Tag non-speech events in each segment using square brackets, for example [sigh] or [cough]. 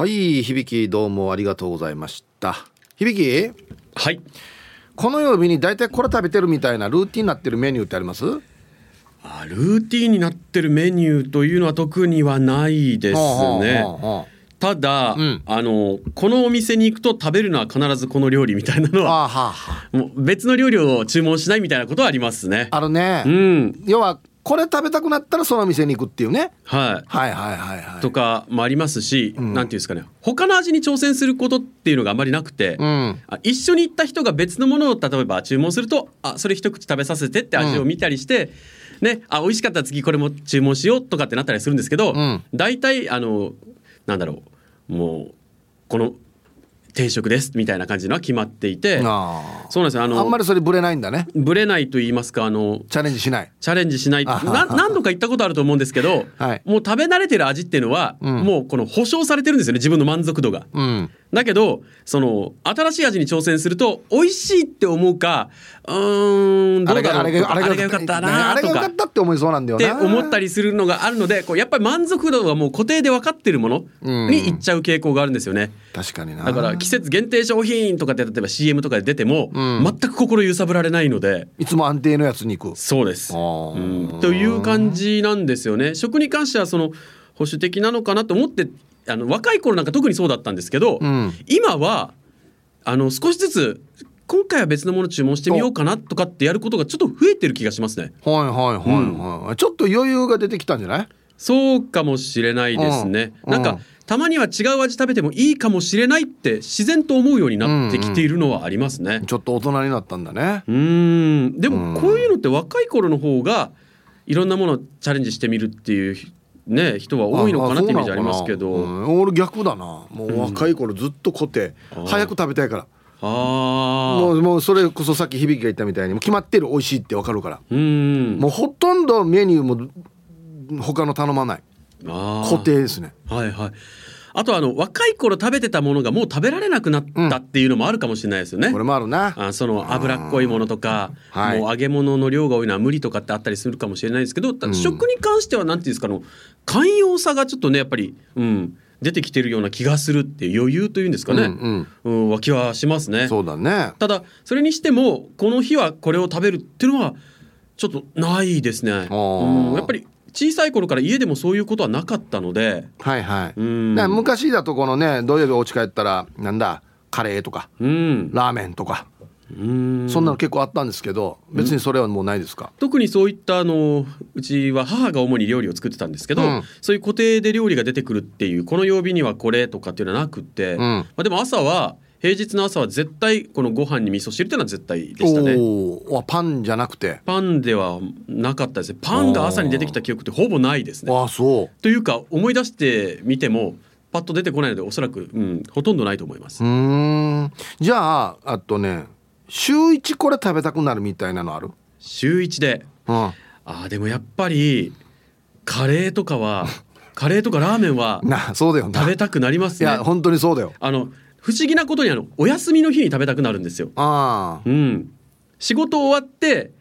はい響どうもありがとうございました。響はい。この曜日に大体これ食べてるみたいなルーティンになってるメニューってあります？あルーティンになってるメニューというのは特にはないですね。ただ、うん。あのこのお店に行くと食べるのは必ずこの料理みたいなのはあはあはあ。はもう別の料理を注文しないみたいなことはありますね。ああるね、うん。要はこれ食べたくなったらその店に行くっていうね。はい。はいはいはいはい。とかもありますし、ん。なんていうんですかね。他の味に挑戦することっていうのがあまりなくて、うん。あ一緒に行った人が別のものを例えば注文するとあそれ一口食べさせてって味を見たりして、ねあ美味しかったら次これも注文しようとかってなったりするんですけど、ん。大体あのなんだろう。もうこの定食ですみたいな感じのは決まっていて。あそうなんですよあのああんまりそれぶれないんだね。ぶれないと言いますかあのチャレンジしない。チャレンジしない。あな何度か言ったことあると思うんですけど、はい。もう食べ慣れてる味っていうのは、んもうこの保証されてるんですよね自分の満足度が。うんだけどその新しい味に挑戦すると美味しいって思うかうーんどうだろうあれがあれが良かったなあれがとか良かったって思いそうなんだよってな思ったりするのがあるのでこうやっぱり満足度がもう固定で分かってるものにいっちゃう傾向があるんですよね。確かにな。だから季節限定商品とかって例えば CM とかで出ても、ん。全く心揺さぶられないので。いつも安定のやつに行く。そうです、うん。という感じなんですよね。食に関してはその保守的なのかなと思ってあの若い頃なんか特にそうだったんですけど、ん。今はあの少しずつ今回は別のもの注文してみようかなとかってやることがちょっと増えてる気がしますね。はいはいはいはい、ちょっと余裕が出てきたんじゃない？そうかもしれないですね。うん。なんかたまには違う味食べてもいいかもしれないって自然と思うようになってきているのはありますね。ちょっと大人になったんだね。うーん。でもこういうのって若い頃の方がいろんなものをチャレンジしてみるっていうね人は多いのかなってイメージありますけど、うん。俺逆だな。もう若い頃ずっと固定、早く食べたいから。ああもうもうそれこそさっき響が言ったみたいにもう決まってる美味しいってわかるから。うーん。もうほとんどメニューも他の頼まない。固定ですね。はいはい。あとあの若い頃食べてたものがもう食べられなくなったっていうのもあるかもしれないですよね。これもあるな。あその脂っこいものとか、はい。もう揚げ物の量が多いのは無理とかってあったりするかもしれないですけど、食に関してはなんていうんですかあの寛容さがちょっとねやっぱり、うん、出てきてるような気がするって余裕というんですかね、うんうん。湧きはしますね。そうだね。ただそれにしてもこの日はこれを食べるっていうのはちょっとないですね。ー。うんやっぱり小さい頃から家でもそういうことはなかったので、はいはい。うん。昔だとこのね土曜日お家帰ったらなんだカレーとかうん、ラーメンとか。うんそんなの結構あったんですけど別にそれはもうないですか？特にそういったあのうちは母が主に料理を作ってたんですけど、うん。そういう固定で料理が出てくるっていうこの曜日にはこれとかっていうのはなくって、ん。まあ、でも朝は平日の朝は絶対このご飯に味噌汁っていうのは絶対でしたね。おおパンじゃなくて？パンではなかったですね。パンが朝に出てきた記憶ってほぼないですね。ああそう。というか思い出してみてもパッと出てこないのでおそらく、うん、ほとんどないと思います。う。ーん。じゃああとね週一これ食べたくなるみたいなのある？週一で。うん。あーでもやっぱりカレーとかは [laughs] カレーとかラーメンはなそうだよな。食べたくなりますね。いや本当にそうだよ。あの不思議なことにあのお休みの日に食べたくなるんですよ。あうん、仕事終わって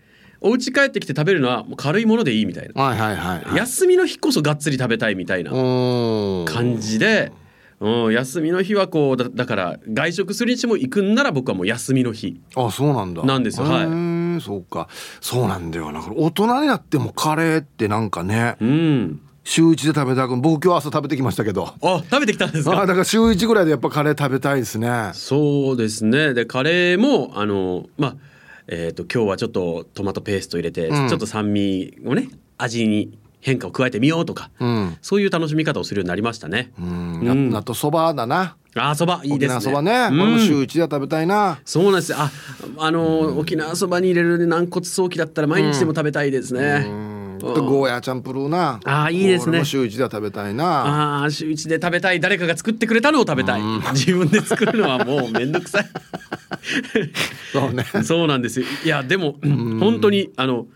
お家帰ってきて食べるのはもう軽いものでいいみたいな、あはいはいはい、はい、休みの日こそがっつり食べたいみたいな感じで、うん、休みの日はこうだだから外食するにしても行くんなら僕はもう休みの日。あそうなんだ。なんですよ。はい。そうか。そうなんだよな。大人になってもカレーってなんかねうん。週一で食べたく僕今日朝食べてきましたけど。あ食べてきたんですか？あだから週一ぐらいでやっぱカレー食べたいですね。そうですね。でカレーもあのまあえー、と今日はちょっとトマトペースト入れて、うん。ちょっと酸味をね味に変化を加えてみようとか、うん。そういう楽しみ方をするようになりましたね。うん。うん。なあとそばだな。あーそば。いいですね。沖縄そばね、うん。週一で食べたいな。そうなんです。よ。あ、あのー沖縄そばに入れる軟骨早期だったら毎日でも食べたいですね。うん。とゴーヤーチャンプルーな。あーいいですね。週一では食べたいな。ああ週一で食べたい。誰かが作ってくれたのを食べたい、[laughs] 自分で作るのはもうめんどくさい。[laughs] そうね。そうなんですよ。いやでも本当にあの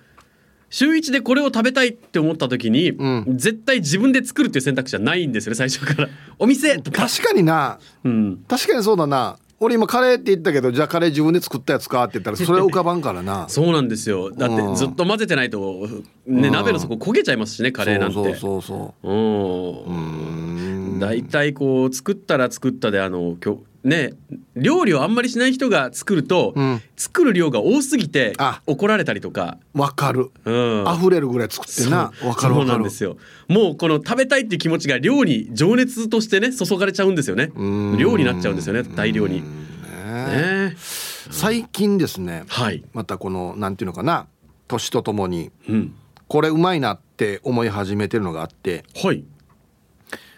週一でこれを食べたいって思った時に、ん。絶対自分で作るっていう選択肢はないんですよね最初から。お店とか、確かにな。うん、確かにそうだな。俺今カレーって言ったけどじゃあカレー自分で作ったやつかって言ったら [laughs] それは浮かばんからな。そうなんですよ。だってうん。ずっと混ぜてないと、ね、うん。鍋の底焦げちゃいますしねカレーなんて。そうそうそうそう。うん。大体こう作ったら作ったであのきょね料理をあんまりしない人が作ると、うん。作る量が多すぎてあ。怒られたりとか。わかる。うん。溢れるぐらい作ってな。わかるそうなんですよ。もうこの食べたいっていう気持ちが量に情熱としてね注がれちゃうんですよね。うん。量になっちゃうんですよね大量に。ね。ね。最近ですね。はい。またこのなんていうのかな。年とともにうん。これうまいなって思い始めてるのがあって。はい。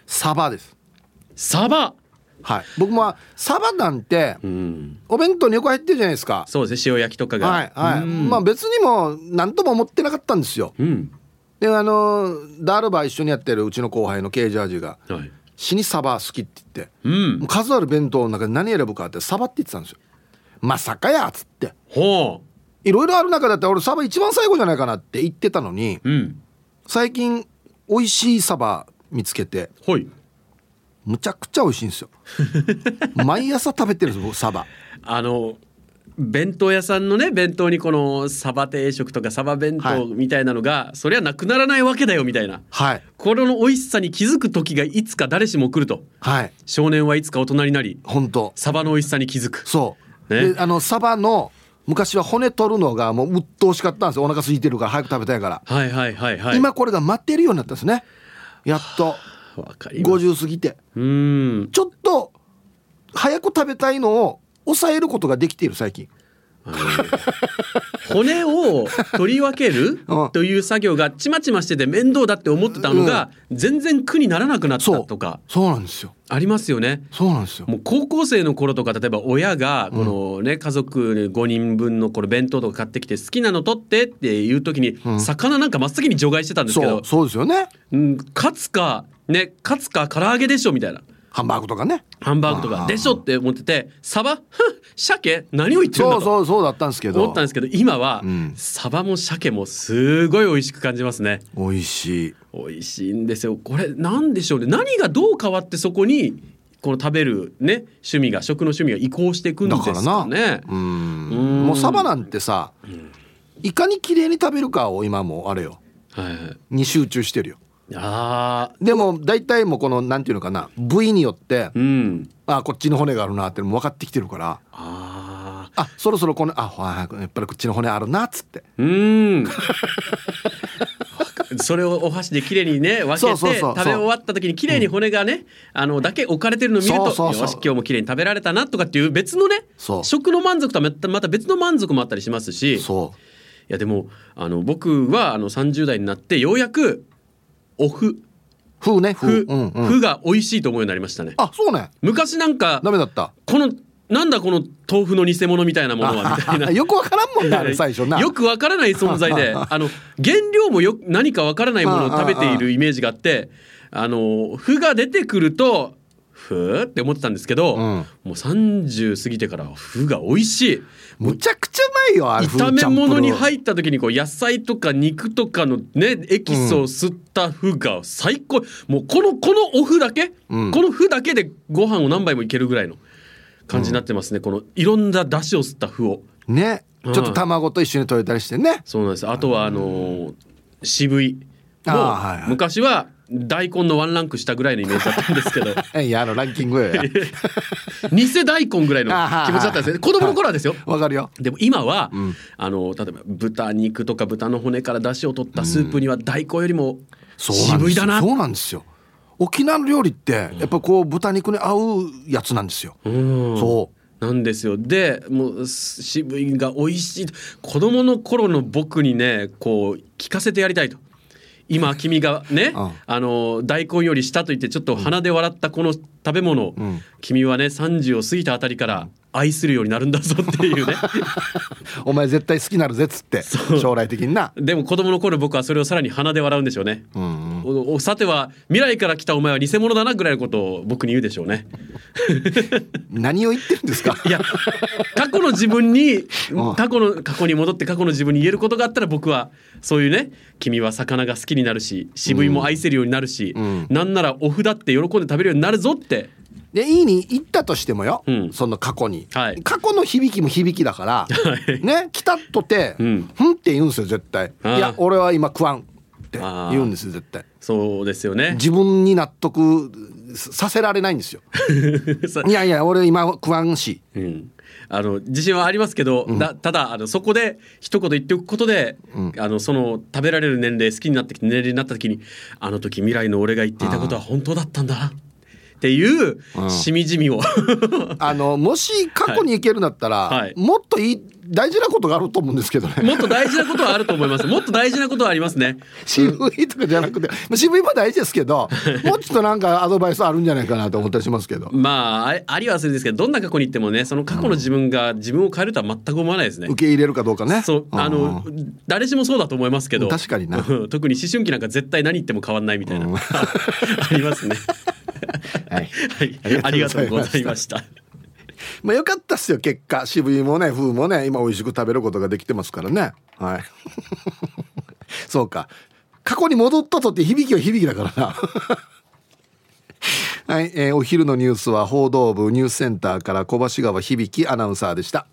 サバです。サバはい。僕もサバなんてうん。お弁当によく入ってるじゃないですか。そうですね。塩焼きとかが。はいはい。うん。まあ別にも何とも思ってなかったんですよ。うん。であのダールバー一緒にやってるうちの後輩のケージャージがはい「死にサバ好き」って言ってうん。もう数ある弁当の中で何選ぶかってサバって言ってたんですよまさかやっつって。ほいろいろある中だって俺サバ一番最後じゃないかなって言ってたのにううん。最近美味しいサバ見つけてはいむちゃくちゃ美味しいんですよ。[laughs] 毎朝食べてるんです僕サバ。あの弁当屋さんのね弁当にこのサバ定食とかサバ弁はい。当みたいなのが、そりゃなくならないわけだよみたいな。はい。これの美味しさに気づく時がいつか誰しも来ると。はい。少年はいつか大人になり本当。サバの美味しさに気づく。そう、ね。であのサバの昔は骨取るのがもう鬱陶しかったんですよ。お腹空いてるから早く食べたいから、はいはいはいはい。今これが待ってるようになったんですね。やっと50過ぎて。うーん。ちょっと早く食べたいのを抑えることができている最近。骨を取り分ける [laughs] うん。という作業がちまちましてて面倒だって思ってたのが全然苦にならなくなったとかそう。なんですよ。ありますよね。そうなんですよ。もう高校生の頃とか例えば親がこのね、家族5人分のこれ弁当とか買ってきて好きなの取ってっていう時に、魚なんか真っ先に除外してたんですけどそうそうですよね。うん、カツかねカツか唐揚げでしょみたいな。ハンバーグとかね。ハンバーグとか。でしょって思っててサバ？[laughs] 鮭？何を言ってるんだそうとそうそうだったんですけど。思ったんですけど今は、うん。サバも鮭もすごい美味しく感じますね。美味しい。美味しいんですよ。これなんでしょうね。何がどう変わってそこにこの食べるね趣味が食の趣味が移行していくんですだかねな。うん。もうサバなんてさいかに綺麗に食べるかを今もうあれよ。はいはい。に集中してるよあー。でも大体もうこのなんていうのかな部位によってうん。あこっちの骨があるなってのも分かってきてるからああそろそろこのあはいやっぱりこっちの骨あるなっつって。ーうーん。[laughs] それをお箸で綺麗にね分けて食べ終わった時に綺麗に骨がね、あのだけ置かれてるのを見るとそうよし今日も綺麗に食べられたなとかっていう別のね食の満足とはまた別の満足もあったりしますし。いそやでもあの僕はあの30代になってようやくお麩う風ね風麩うんうん。麩が美味しいと思うようになりましたね。あそうね。昔なんかダメだった。このなんだこの豆腐の偽物みたいなものはみたいな。[laughs] よくわからんもんねあれ最初な。よくわからない存在で [laughs] あの原料もよ何かわからないものを食べているイメージがあってあの麩が出てくるとふーって思ってたんですけど、うん。もう30過ぎてから麩が美味しい。むちゃくちゃうまいよあれ炒め物にっ入った時にこう野菜とか肉とかのねエキスを吸った麩が最高、もうこのこのお麩だけ、うん。この麩だけでご飯を何杯もいけるぐらいの感じになってますね、このいろんな出汁を吸った麩を。ね。ちょっと卵と一緒に取れたりしてね。そうなんです。あとはあのー渋いあも昔は大根のワンランク下ぐらいのイメージだったんですけど。[laughs] いやあのランキング [laughs] 偽大根ぐらいの気持ちだったんですね。子供の頃はですよ。[laughs] わかるよ。でも今は、ん。あの例えば豚肉とか豚の骨から出汁を取ったスープには大根よりも渋いだな。そうなんですよ。沖縄の料理ってやっぱこう豚肉に合うやつなんですよ、うん。そなんですよ。でもうす渋いが美味しい子供の頃の僕にねこう聞かせてやりたいと今君がね、うん。あの大根より下と言ってちょっと鼻で笑ったこの食べ物、ん。君はね30を過ぎたあたりから愛するようになるんだぞっていうね。う [laughs] お前絶対好きになるぜっつって将来的にな。でも子供の頃僕はそれをさらに鼻で笑うんでしょうね、うんうん。おおさては未来から来たお前は偽物だなぐらいのことを僕に言うでしょうね。[laughs] 何を言ってるんですか？いや過去の自分にうん。過去の過去に戻って過去の自分に言えることがあったら僕はそういうね君は魚が好きになるし渋いも愛せるようになるし、うん。なんならお麩だって喜んで食べるようになるぞってでいいに言ったとしてもよ、うん。その過去に、はい。過去の響きも響きだから、[laughs] ね来たとて「うん。ふん」って言うんですよ絶対「あーいや俺は今食わん」って言うんですよ絶対。そうですよね。自分に納得させられないんですよ。[laughs] いやいや俺今食わんし。うん、あの自信はありますけど、だただあのそこで一言言っておくことで、あのその食べられる年齢好きになってきて年齢になった時にあの時未来の俺が言っていたことは本当だったんだっていうしみじみを。[laughs] あのもし過去に行けるんだったら、はい。ももっといい大事なことがあると思うんですけどね。もっと大事なことはあると思います。もっと大事なことはありますね。[laughs] 渋いとかじゃなくて、まあ渋いも大事ですけどもうちょっとなんかアドバイスあるんじゃないかなと思ったりしますけど。[laughs] まああありはするんですけどどんな過去に行ってもねその過去の自分が自分を変えるとは全く思わないですね。受け入れるかどうかね。そう。あの誰しもそうだと思いますけど確かにな。うん。特に思春期なんか絶対何言っても変わんないみたいな、うん。[laughs] ありますね。はい。はい。ありがとうございましたまあよかったっすよ結果。渋いもね風もね今美味しく食べることができてますからね。はい。[laughs] そうか。過去に戻ったとって響きは響きだからな。[laughs] はい、えーお昼のニュースは報道部ニュースセンターから小橋川響アナウンサーでした。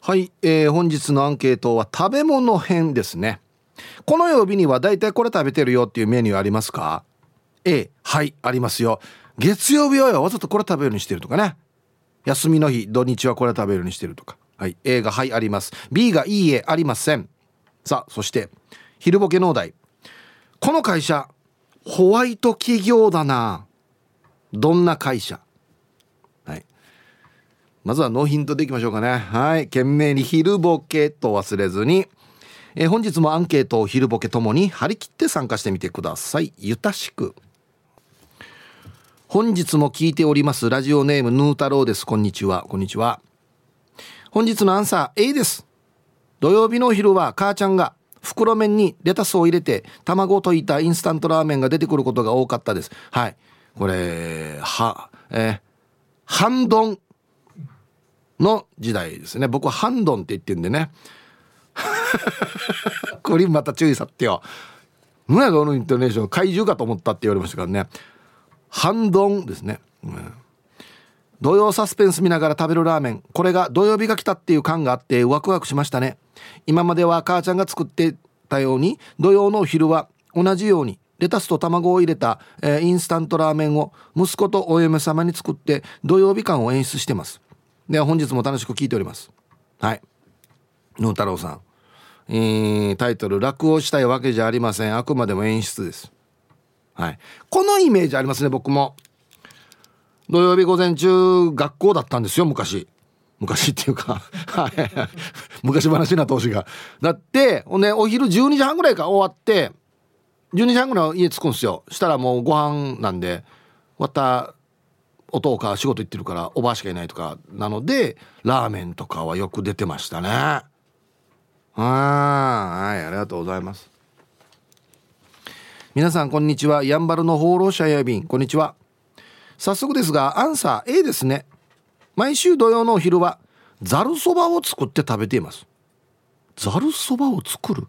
はい、えー本日のアンケートは食べ物編ですね。この曜日にはだいたいこれ食べてるよっていうメニューありますか？A はいありますよ。月曜日はわざとこれ食べるようにしてるとかね。休みの日土日はこれ食べるようにしてるとか。はい。A がはいあります。B がいいえありません。さあそして昼ボケ農大この会社ホワイト企業だな。どんな会社？はい。まずはノーヒントでいきましょうかね。はい。懸命に昼ボケと忘れずに。え本日もアンケートを昼ボケともに張り切って参加してみてください。ゆたしく。本日も聞いております。ラジオネームヌー太郎です。こんにちは。こんにちは。本日のアンサー A です。土曜日のお昼は母ちゃんが袋麺にレタスを入れて卵を溶いたインスタントラーメンが出てくることが多かったです。はい。これはえー、半丼の時代ですね。僕は半丼って言ってるんでね。[laughs] これまた注意さってよ。何やこのイントネーション。怪獣かと思ったって言われましたからね。半丼ですね、うん。土曜サスペンス見ながら食べるラーメン。これが土曜日が来たっていう感があってワクワクしましたね。今までは母ちゃんが作ってたように土曜のお昼は同じようにレタスと卵を入れた、えーインスタントラーメンを息子とお嫁様に作って土曜日感を演出してます。では本日も楽しく聞いております。はい。野太郎さん、えータイトル「落語したいわけじゃありません。あくまでも演出です」はい。このイメージありますね僕も。土曜日午前中学校だったんですよ昔。昔っていうか [laughs] 昔話な投資が。だってほんでお昼12時半ぐらいから終わって12時半ぐらい家着くんですよ。したらもうご飯なんで終わったお父か仕事行ってるからおばあしかいないとかなのでラーメンとかはよく出てましたね。あーはいありがとうございます。皆さんこんにちは。やんばるの放浪者やびん。こんにちは。早速ですがアンサー A ですね。毎週土曜のお昼はざるそばを作って食べています。ざるそばを作る？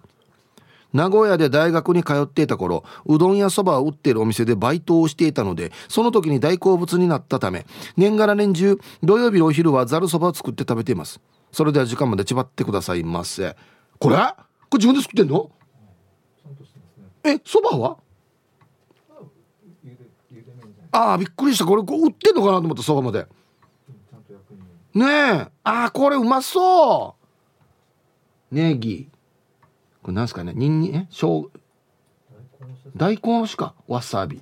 名古屋で大学に通っていた頃うどんやそばを売っているお店でバイトをしていたのでその時に大好物になったため年がら年中土曜日のお昼はざるそばを作って食べています。それでは時間までちばってくださいませ。これ？これ自分で作ってんの？えそばは？ああびっくりした。これこう売ってんのかなと思ったそばまで。ねえ。ああこれうまそう。ネギ。これなんすかね？ニンニンえ？しょう大根おろしか。わさび。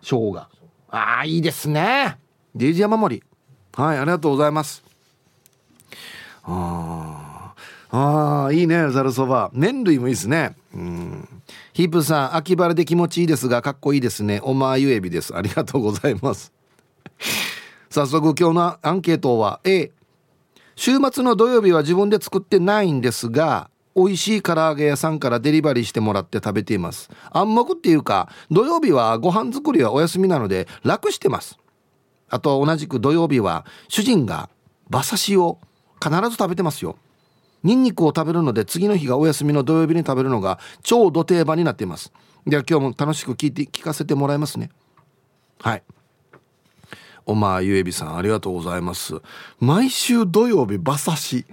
生姜。ああいいですね。デイジ山盛り。はいありがとうございます。ああいいねざるそば。麺類もいいですね。うん。ヒープさん秋晴れで気持ちいいですがかっこいいですね。おまゆえびです。ありがとうございます。[laughs] 早速今日のアンケートは A 週末の土曜日は自分で作ってないんですが美味しい唐揚げ屋さんからデリバリーしてもらって食べています。暗黙っていうか。土曜日はご飯作りはお休みなので楽してます。あと同じく土曜日は主人が馬刺しを必ず食べてますよ。ニンニクを食べるので次の日がお休みの土曜日に食べるのが超土定番になっています。では今日も楽しく聞いて聞かせてもらいますね。はい。おまゆえびさんありがとうございます。毎週土曜日馬刺し。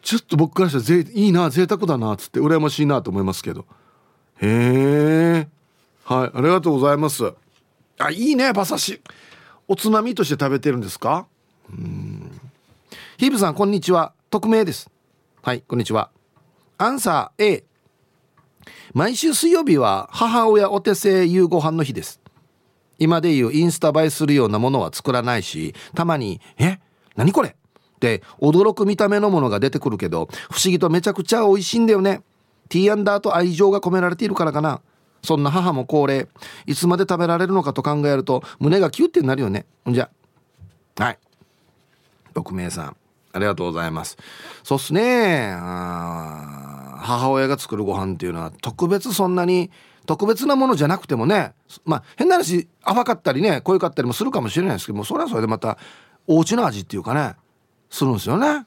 ちょっと僕からしたらぜいいな贅沢だなっつって羨ましいなと思いますけど。へえ。はいありがとうございます。あいいね馬刺し。おつまみとして食べてるんですか？うん。ヒーブさんこんにちは。匿名です。はいこんにちは。アンサー A 毎週水曜日は母親お手製夕ご飯の日です。今でいうインスタ映えするようなものは作らないしたまに「え？何これ?」って驚く見た目のものが出てくるけど不思議とめちゃくちゃ美味しいんだよね。T アンダーと愛情が込められているからかな。そんな母も高齢いつまで食べられるのかと考えると胸がキュッてなるよね。んじゃはい。6名さん。ありがとうございます。そうっすね。母親が作るご飯っていうのは特別そんなに特別なものじゃなくてもねまあ変な話甘かったりね濃いかったりもするかもしれないですけどもそれはそれでまたお家の味っていうかねするんですよね。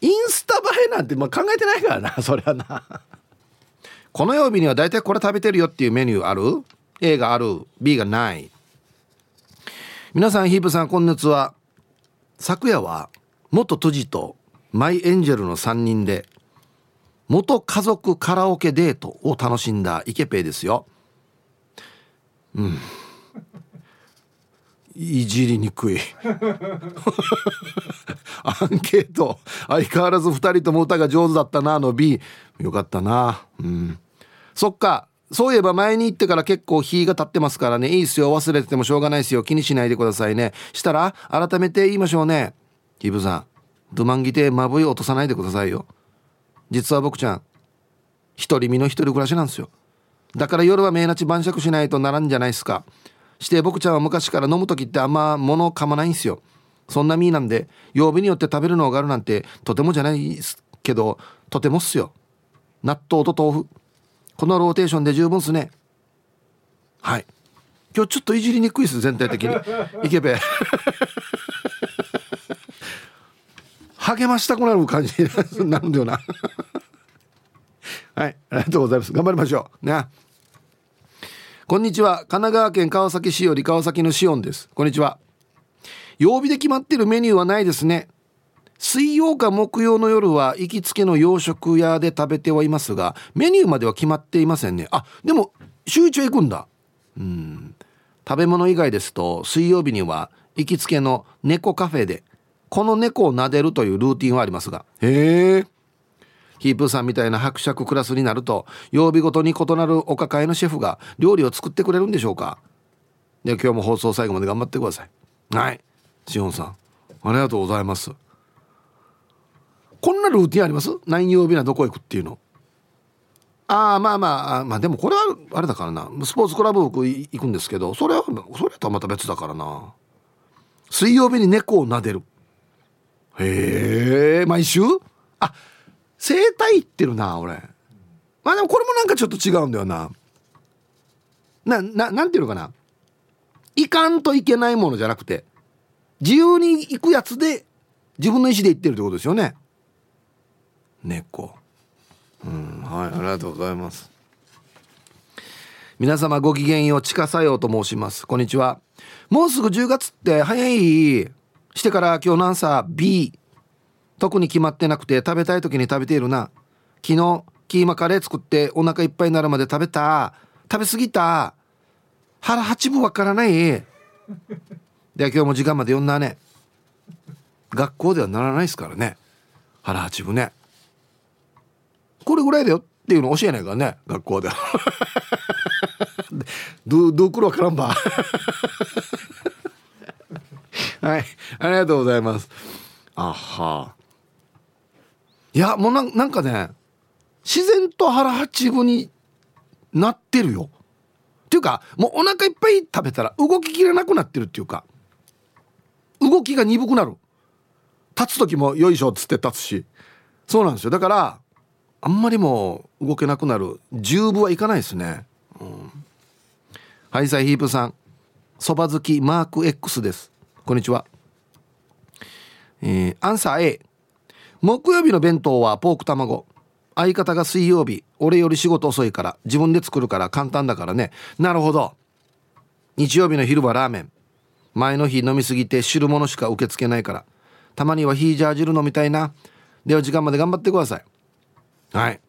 インスタ映えなんてまあ考えてないからな [laughs] そりゃな。この曜日には大体これ食べてるよっていうメニューある？A がある。B がない。皆さんヒープさんこんにちは。昨夜は元都知とマイエンジェルの3人で元家族カラオケデートを楽しんだイケペイですよ。うん。いじりにくい。[laughs] アンケート。相変わらず2人とも歌が上手だったなの B よかったな。うん。そっか。そういえば前に行ってから結構日が経ってますからね。いいっすよ。忘れててもしょうがないっすよ。気にしないでくださいね。したら改めて言いましょうね。ヒブさんドゥマンギてまぶい落とさないでくださいよ。実は僕ちゃん独り身の一人暮らしなんですよ。だから夜は命なち晩酌しないとならんじゃないですか。して僕ちゃんは昔から飲む時ってあんま物を噛まないんすよ。そんなミーなんで曜日によって食べるのがあるなんてとてもじゃないですけどとてもっすよ。納豆と豆腐。このローテーションで十分っすね。はい。今日ちょっといじりにくいです全体的に。いけべ励ましたくなる感じになるんだよな。はい。ありがとうございます。頑張りましょう。ねこんにちは。神奈川県川崎市より川崎のシオンです。こんにちは。曜日で決まってるメニューはないですね。水曜か木曜の夜は行きつけの洋食屋で食べてはいますがメニューまでは決まっていませんね。あでも週一は行くんだ。うん。食べ物以外ですと水曜日には行きつけの猫カフェでこの猫を撫でるというルーティンはありますが。へえ。ヒープーさんみたいな伯爵クラスになると曜日ごとに異なるお抱えのシェフが料理を作ってくれるんでしょうか。で今日も放送最後まで頑張ってください。はい。しおんさんありがとうございますこんなルーティンあります？何曜日などこ行くっていうの。ああまあまあまあでもこれはあれだからな。スポーツクラブ僕行くんですけどそれはそれとはまた別だからな。水曜日に猫を撫でる。へえ毎週？あ整体行ってるな俺。まあでもこれもなんかちょっと違うんだよな。なななんていうのかな。行かんといけないものじゃなくて自由に行くやつで自分の意思で行ってるってことですよね。猫。うんはいありがとうございます。皆様ごきげんよう地下作用と申します。こんにちは。もうすぐ10月って早いしてから今日の朝 B 特に決まってなくて食べたい時に食べているな。昨日キーマカレー作ってお腹いっぱいになるまで食べた。食べ過ぎた。腹八分わからない。で今日も時間まで読んだね。学校ではならないですからね。腹八分ね。これぐらいだよっていうの教えないからね学校でど [laughs] どうくるわからんば。[laughs] はいありがとうございます。あは。いやもうなんなんかね自然と腹八分になってるよ。っていうかもうお腹いっぱい食べたら動ききれなくなってるっていうか動きが鈍くなる。立つ時もよいしょっつって立つし。そうなんですよ。だからあんまりもう動けなくなる。十分はいかないですね、うん、はいサイヒープさん。そば好きマーク X です。こんにちは。えー、アンサー A 木曜日の弁当はポーク卵。相方が水曜日。俺より仕事遅いから。自分で作るから。簡単だからね。なるほど。日曜日の昼はラーメン。前の日飲みすぎて汁物しか受け付けないから。たまにはヒージャー汁飲みたいな。では時間まで頑張ってください。はい。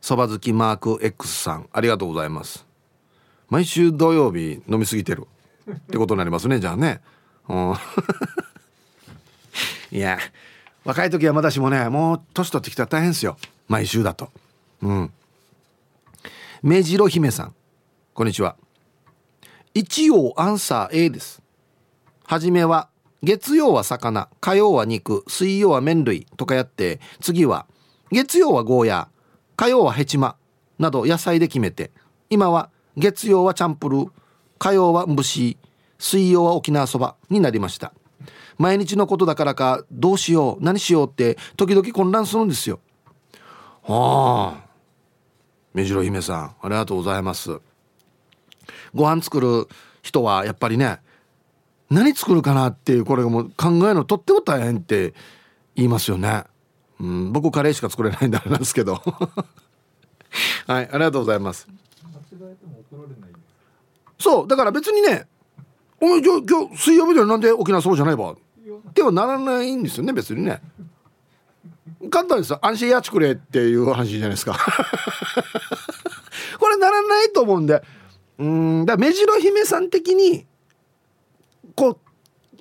そば好きマーク X さんありがとうございます。毎週土曜日飲みすぎてる。ってことになりますねじゃあね。うん。[laughs] いや若い時はまだしもねもう年取ってきたら大変ですよ。毎週だと。うん。目白姫さんこんにちは。一応アンサー A です。はじめは月曜は魚火曜は肉水曜は麺類とかやって次は月曜はゴーヤー火曜はヘチマなど野菜で決めて今は月曜はチャンプルー火曜は蒸し水曜は沖縄そばになりました。毎日のことだからかどうしよう何しようって時々混乱するんですよ。はあ目白姫さんありがとうございます。ご飯作る人はやっぱりね何作るかなっていうこれがもう考えるのとっても大変って言いますよね、うん、僕カレーしか作れないんであれなんですけど。[laughs] はいありがとうございます。そうだから別にね「お前今日水曜日でなんで沖縄そうじゃないば?」ってはならないんですよね別にね。簡単ですよ。安心やちくれっていう話じゃないですか。[laughs] これならないと思うんで。うんだ目白姫さん的にこう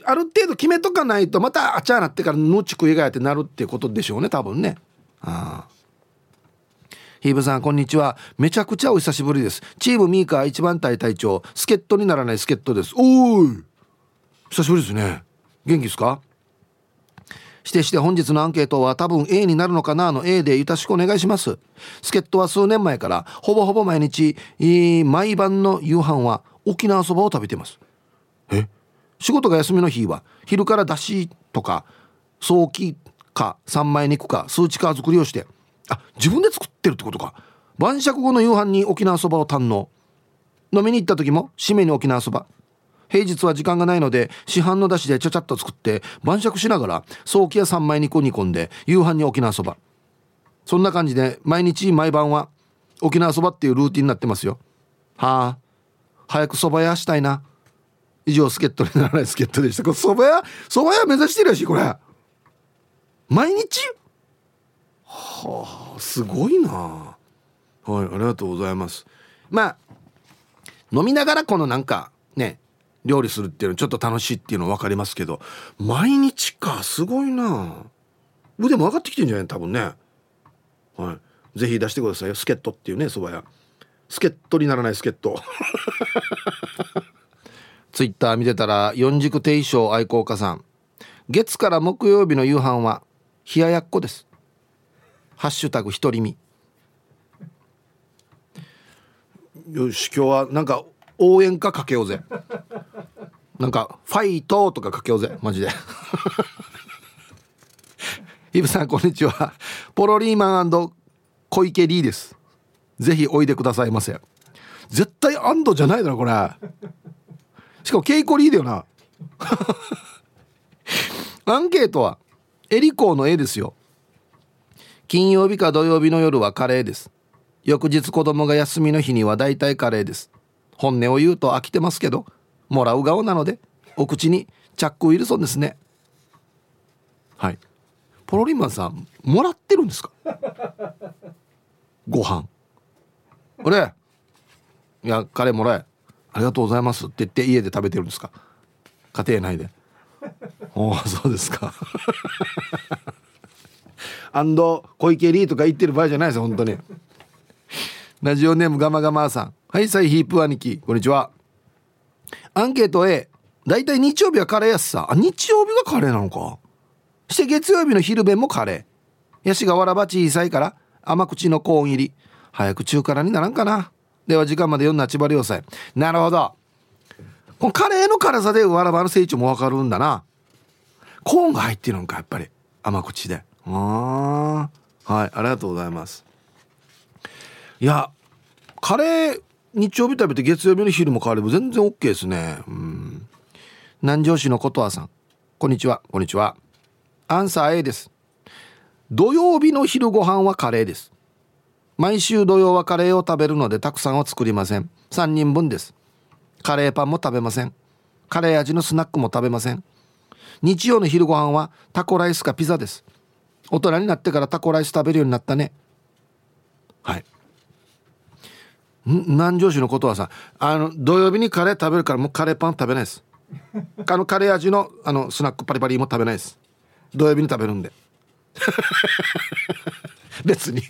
ある程度決めとかないとまたあちゃーなってからのちく以外ってなるってことでしょうね多分ね。ああ。ヒーブさんこんにちは。めちゃくちゃお久しぶりです。チームミーカー一番隊隊長助っ人にならない助っ人です。おーい。久しぶりですね。元気ですか？してして本日のアンケートは多分 A になるのかなの A でよろしくお願いします。助っ人は数年前からほぼほぼ毎日毎晩の夕飯は沖縄そばを食べてます。え？仕事が休みの日は昼からだしとか早期か三枚肉か数値化作りをしてあ自分で作ってるってことか。晩酌後の夕飯に沖縄そばを堪能。飲みに行った時も締めに沖縄そば。平日は時間がないので市販のだしでちゃちゃっと作って晩酌しながら早期や三枚肉を煮込んで夕飯に沖縄そば。そんな感じで毎日毎晩は沖縄そばっていうルーティンになってますよ。はあ早くそば屋したいな。以上助っ人にならない助っ人でした。これそば屋？そば屋目指してるやしいこれ。毎日？はあすごいな。はいありがとうございます。まあ飲みながらこのなんかね料理するっていうのちょっと楽しいっていうの分かりますけど毎日かすごいな。腕も上がってきてんじゃない？多分ね。はい。ぜひ出してくださいよ。助っ人っていうねそば屋。助っ人にならない助っ人ツイッター見てたら四軸定称愛好家さん。月から木曜日の夕飯は冷ややっこです。ハッシュタグ独り身。よし今日はなんか応援歌かけようぜ。なんかファイトとかかけようぜマジで。イブさんこんにちは。ポロリーマン小池リーです。ぜひおいでくださいませ。絶対アンドじゃないだろこれ。しかもケイコリーだよな。[laughs] アンケートはエリコーの絵ですよ。金曜日か土曜日の夜はカレーです。翌日子供が休みの日には大体カレーです。本音を言うと飽きてますけどもらう側なのでお口にチャックウィルソンですね。はい。ポロリマンさんもらってるんですか？ご飯。俺いやカレーもらえ。ありがとうございます。って言って家で食べてるんですか？家庭内で。[laughs] おおそうですか。アンド小池リーとか言ってる場合じゃないですよ本当に。ラジオネームガマガマさん。はいサイヒープ兄貴こんにちは。アンケート A だいたい日曜日はカレーやすさ。あ日曜日がカレーなのか。して月曜日の昼弁もカレー。ヤシがわらば小さいから甘口のコーン入り。早く中辛にならんかなでは時間まで読んだ千葉良さなるほど。このカレーの辛さでわらばの成長もわかるんだな。コーンが入ってるのかやっぱり。甘口で。あはいありがとうございます。いやカレー日曜日食べて月曜日の昼も変われば全然 OK ですね。うん。南城市のことわさん。こんにちは。こんにちは。アンサー A です。土曜日の昼ご飯はカレーです。毎週土曜はカレーを食べるのでたくさんは作りません。3人分です。カレーパンも食べません。カレー味のスナックも食べません。日曜の昼ご飯はタコライスかピザです。大人になってからタコライス食べるようになったね。はい。南城市のことはさあの土曜日にカレー食べるからもうカレーパン食べないです。あのカレー味のあのスナックパリパリも食べないです。土曜日に食べるんで。[laughs] 別に。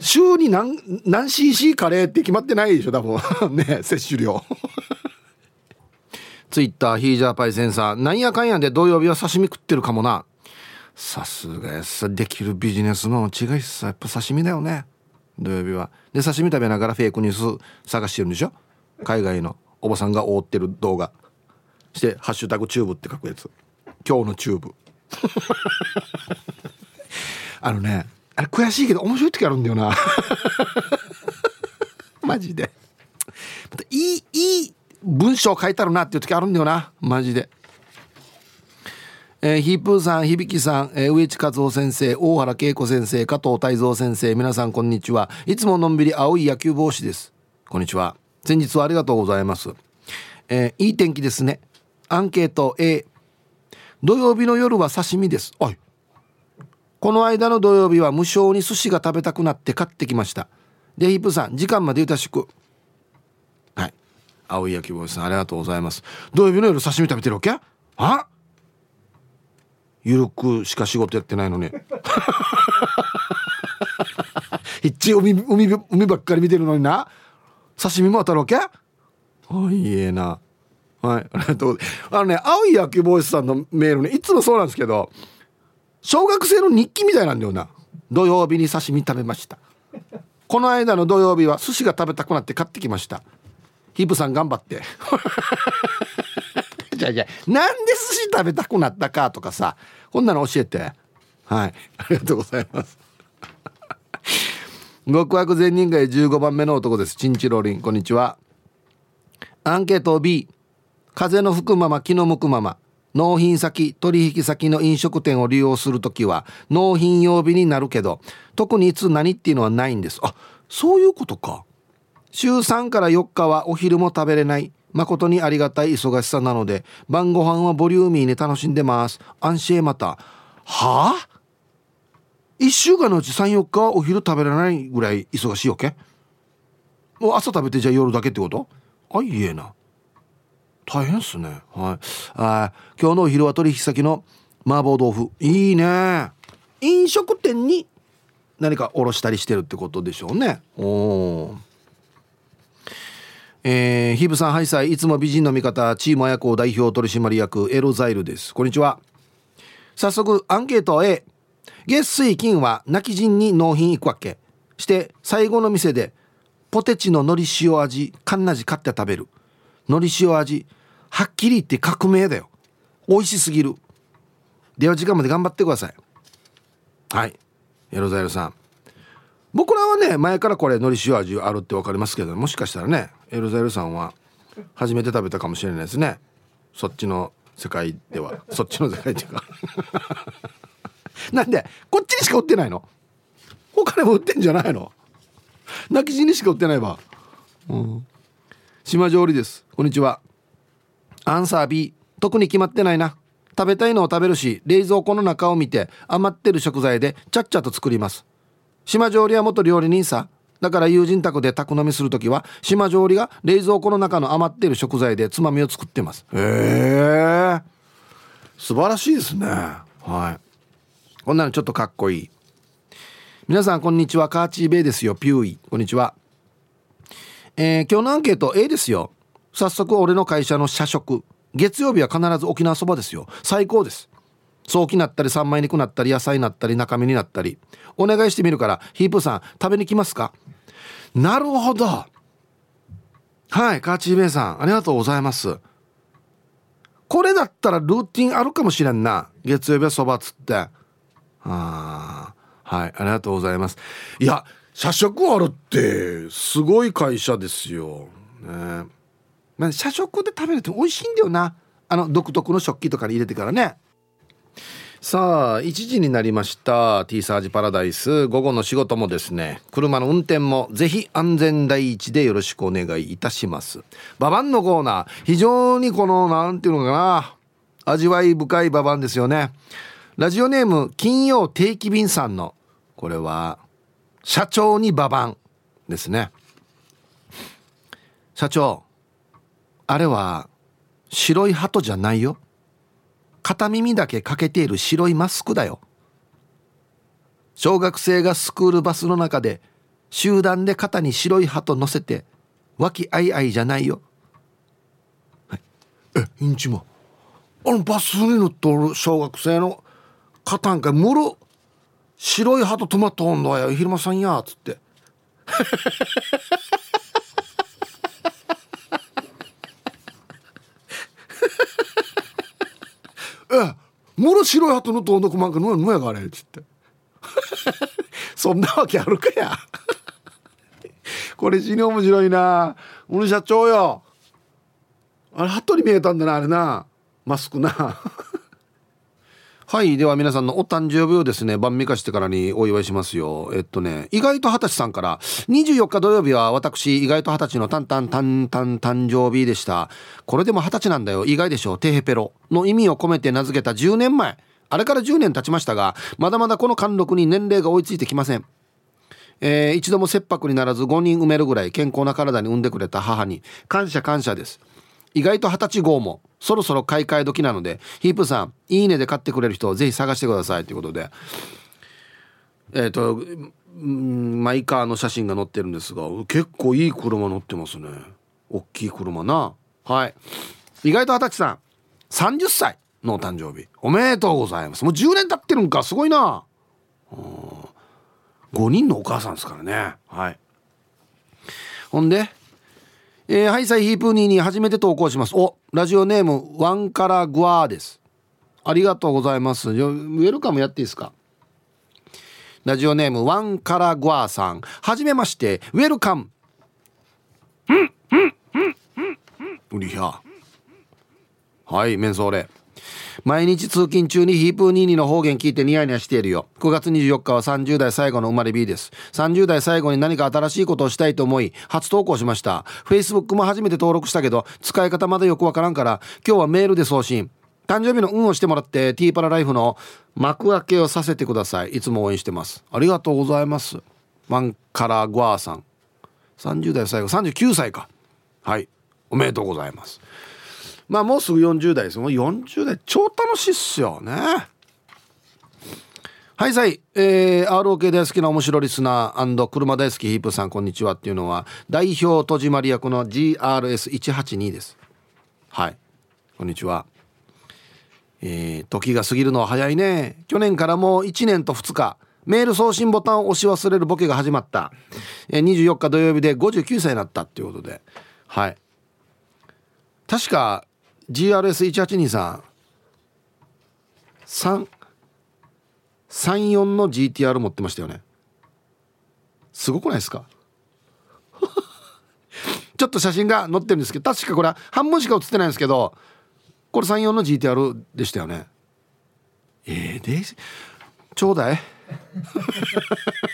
週に何何 cc カレーって決まってないでしょ多分。[laughs] ね摂取量。[laughs] ツイッターヒージャーパイセンサー。なんやかんやで土曜日は刺身食ってるかもな。さすがやさ。できるビジネスの違いっさやっぱ刺身だよね。土曜日は。で刺身食べながらフェイクニュース探してるんでしょ。海外のおばさんが覆ってる動画。して「ハッシュタグチューブ」って書くやつ。今日のチューブ。あのねあれ悔しいけど面白い時あるんだよな [laughs] マジでいいいい文章書いてあるなっていう時あるんだよなマジでえー、ヒープーさん、響さん、えー、植地和夫先生、大原恵子先生、加藤泰造先生、皆さんこんにちは。いつものんびり青い野球帽子です。こんにちは。先日はありがとうございます。えー、いい天気ですね。アンケート A。土曜日の夜は刺身です。おい。この間の土曜日は無償に寿司が食べたくなって買ってきました。で、ヒープさん、時間までゆたしく。はい。青い焼き帽子さん、ありがとうございます。土曜日の夜刺身食べてるわけ？あゆるくしか仕事やってないのに [laughs] 一応海海海ばっかり見てるのにな刺身も当たるわけ？あいいえなはいありがとうあのね青い野球ボーイスさんのメールねいつもそうなんですけど小学生の日記みたいなんだよな。土曜日に刺身食べました。この間の土曜日は寿司が食べたくなって買ってきました。ヒブさん頑張って。[laughs] じゃじゃなんで寿司食べたくなったかとかさこんなの教えて。はい。ありがとうございます。[laughs] 極悪善人街15番目の男です。チンチロリン。こんにちは。アンケート B 風の吹くまま気の向くまま。納品先取引先の飲食店を利用する時は納品曜日になるけど特にいつ何っていうのはないんです。あそういうことか。週3から4日はお昼も食べれない。誠にありがたい忙しさなので晩ご飯はボリューミーに楽しんでます。安心また。はあ？1週間のうち34日はお昼食べれないぐらい忙しいわけ？もう朝食べてじゃあ夜だけってこと？あいえな。大変っすね。はい。あ今日のお昼は取引先の麻婆豆腐。いいね。飲食店に何かおろしたりしてるってことでしょうね。おおえー、ヒブさんハイサイ。いつも美人の味方。チーム綾子代表取締役。エロザイルです。こんにちは。早速アンケート A 月水金は泣き人に納品行くわけ。して最後の店でポテチの海苔塩味カンナジ買って食べる。海苔塩味。はっきり言って革命だよ。美味しすぎる。では時間まで頑張ってください。はい。エロザイルさん。僕らはね前からこれ海苔塩味あるって分かりますけどもしかしたらねエルザエルさんは初めて食べたかもしれないですね。そっちの世界では。そっちの世界っていうか。[laughs] なんでこっちにしか売ってないの？他でも売ってんじゃないの？泣き死にしか売ってないわ。うん。島上りです。こんにちは。アンサー B 特に決まってないな。食べたいのを食べるし冷蔵庫の中を見て余ってる食材でちゃっちゃと作ります。島上りは元料理人さだから友人宅で宅飲みする時は島上りが冷蔵庫の中の余っている食材でつまみを作ってます。へえ。素晴らしいですね。はい。こんなのちょっとかっこいい。皆さんこんにちは。カーチーベイですよ。ピューイ。こんにちはえー、今日のアンケート A ですよ。早速俺の会社の社食。月曜日は必ず沖縄そばですよ。最高です。早期なったり三枚肉なったり野菜なったり中身になったり。お願いしてみるからヒープさん食べに来ますか？なるほど。はいカーチーベイさんありがとうございます。これだったらルーティンあるかもしれんな。月曜日はそばつって。ああはいありがとうございます。いや社食あるってすごい会社ですよ、ね。まあ、社食で食べるって美味しいんだよな。あの独特の食器とかに入れてからね。さあ1時になりました。T サージパラダイス。午後の仕事もですね。車の運転もぜひ安全第一でよろしくお願いいたします。ババンのコーナー。非常にこの何ていうのかな。味わい深いババンですよね。ラジオネーム金曜定期便さんの。これは社長にババンですね。社長あれは白い鳩じゃないよ。片耳だけかけている白いマスクだよ。小学生がスクールバスの中で集団で肩に白い鳩乗せて和気あいあいじゃないよ、はい、えインチもあのバスに乗っとる小学生の肩んかむる白い鳩止まっとんのや昼間さんやっつって。[laughs] えもろ白い鳩のとんどくまんかぬやがあれっつって。そんなわけあるかや。これ死に面白いな。俺社長よ。あれ鳩に見えたんだなあれな。マスクな。はい。では皆さんのお誕生日をですね晩味化してからにお祝いしますよ。えっとね意外と二十歳さんから24日土曜日は私意外と二十歳のタンタンタンタン誕生日でしたこれでも二十歳なんだよ意外でしょテヘペロの意味を込めて名付けた10年前あれから10年経ちましたがまだまだこの貫禄に年齢が追いついてきませんえー、一度も切迫にならず5人埋めるぐらい健康な体に産んでくれた母に感謝感謝です意外と二十歳号もそろそろ買い替え時なのでヒープさんいいねで買ってくれる人をぜひ探してくださいということで。えっ、ー、とマイカーの写真が載ってるんですが結構いい車乗ってますね。大きい車な。はい。意外と二十歳さん30歳のお誕生日。おめでとうございます。もう10年経ってるんか。すごいな。5人のお母さんですからね。はい。ほんでえー、ハイサイヒープーニーに初めて投稿します。お、ラジオネームワンカラグアーです。ありがとうございます。ウェルカムやっていいですか？ラジオネームワンカラグアーさん。はじめまして、ウェルカム。うん、うん、うん、うん。うりゃ。はい、メンソーレ。毎日通勤中にヒープーニーニーの方言聞いてニヤニヤしているよ。9月24日は30代最後の生まれ B です。30代最後に何か新しいことをしたいと思い初投稿しました。Facebook も初めて登録したけど使い方まだよくわからんから今日はメールで送信。誕生日の運をしてもらってティーパラライフの幕開けをさせてください。いつも応援してます。ありがとうございます。ワンカラグアーさん。30代最後39歳か。はい。おめでとうございます。まあもうすぐ40代ですもう40代。超楽しいっすよね。はいさい、えー、ROK 大好きな面白リスナー車大好きヒープさんこんにちはっていうのは代表戸締まり役の GRS182 です。はい。こんにちは。えー、時が過ぎるのは早いね。去年からもう1年と2日メール送信ボタンを押し忘れるボケが始まった、えー、24日土曜日で59歳になったっていうことで。はい。確か GRS182 さん34の GTR 持ってましたよね。すごくないですか？[laughs] ちょっと写真が載ってるんですけど確かこれ半分しか写ってないんですけどこれ34の GTR でしたよね。ええー、でちょうだい。[laughs]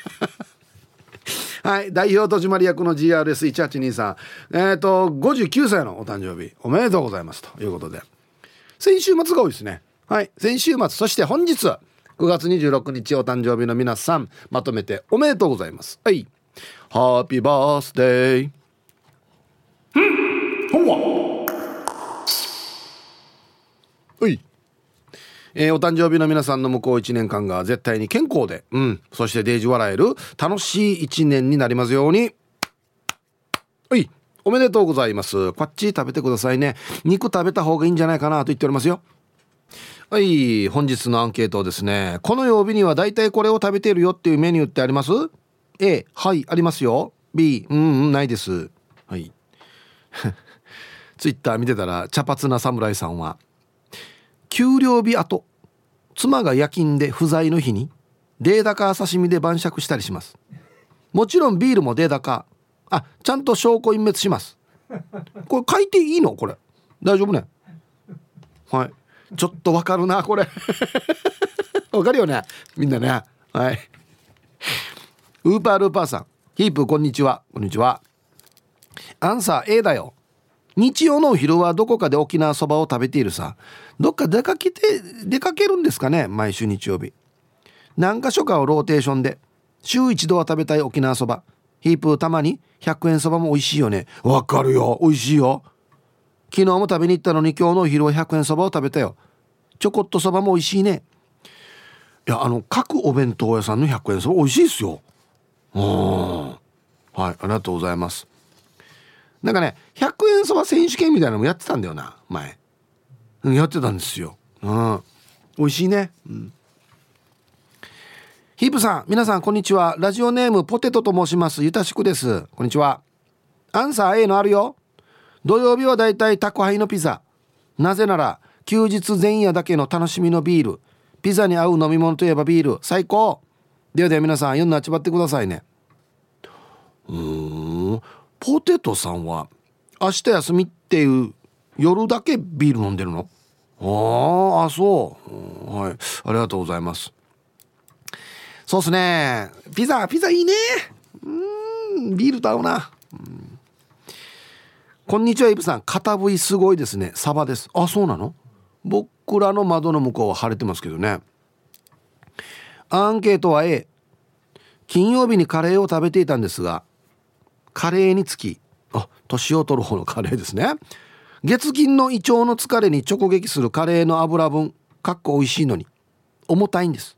はい。代表取締役の GRS1823 えっ、ー、と59歳のお誕生日。おめでとうございます。ということで。先週末が多いですね。はい。先週末。そして本日9月26日お誕生日の皆さんまとめておめでとうございます。はい。ハッピーバースデーうん。ほわはいえー、お誕生日の皆さんの向こう1年間が絶対に健康で、うん、そしてデージ笑える楽しい1年になりますように。はい、おめでとうございます。こっち食べてくださいね。肉食べた方がいいんじゃないかなと言っておりますよ。はい、本日のアンケートですね。この曜日には大体これを食べているよっていうメニューってあります ?A、はい、ありますよ。B、うん、うん、ないです。はい。[laughs] ツイッター見てたら茶髪な侍さんは給料日後妻が夜勤で不在の日にデータカ刺身で晩酌したりします。もちろんビールもデータカあちゃんと証拠隠滅します。これ書いていいの？これ。大丈夫ね？はい。ちょっとわかるなこれ。[laughs] わかるよね？みんなね。はい。ウーパールーパーさん。ヒープこんにちは。こんにちは。アンサー A だよ。日曜のお昼はどこかで沖縄そばを食べているさ。どっか出かけて出かけるんですかね毎週日曜日。何か所かをローテーションで週一度は食べたい沖縄そば。ヒープたまに100円そばも美味しいよね。わかるよ美味しいよ。昨日も食べに行ったのに今日のお昼は100円そばを食べたよ。ちょこっとそばも美味しいね。いやあの各お弁当屋さんの100円そば美味しいですよ。うん。はいありがとうございます。なんかね100円そば選手権みたいなのもやってたんだよな前。やってたんですよ。うん。美味しいね。うん。ヒープさん皆さんこんにちは。ラジオネームポテトと申します。ゆたしくです。こんにちは。アンサー A のあるよ。土曜日はだいたい宅配のピザ。なぜなら休日前夜だけの楽しみのビール。ピザに合う飲み物といえばビール。最高。ではでは皆さん読んであちばってくださいね。うーん。ポテトさんは明日休みっていう夜だけビール飲んでるの？ああそう。はい。ありがとうございます。そうっすね。ピザピザいいね。うんビールと合うな、うん。こんにちはイブさん。片部位すごいですね。サバです。あそうなの？僕らの窓の向こうは晴れてますけどね。アンケートは A 金曜日にカレーを食べていたんですがカレーにつき。あ年を取る方のカレーですね。月金の胃腸の疲れに直撃するカレーの油分かっこ美味しいのに重たいんです。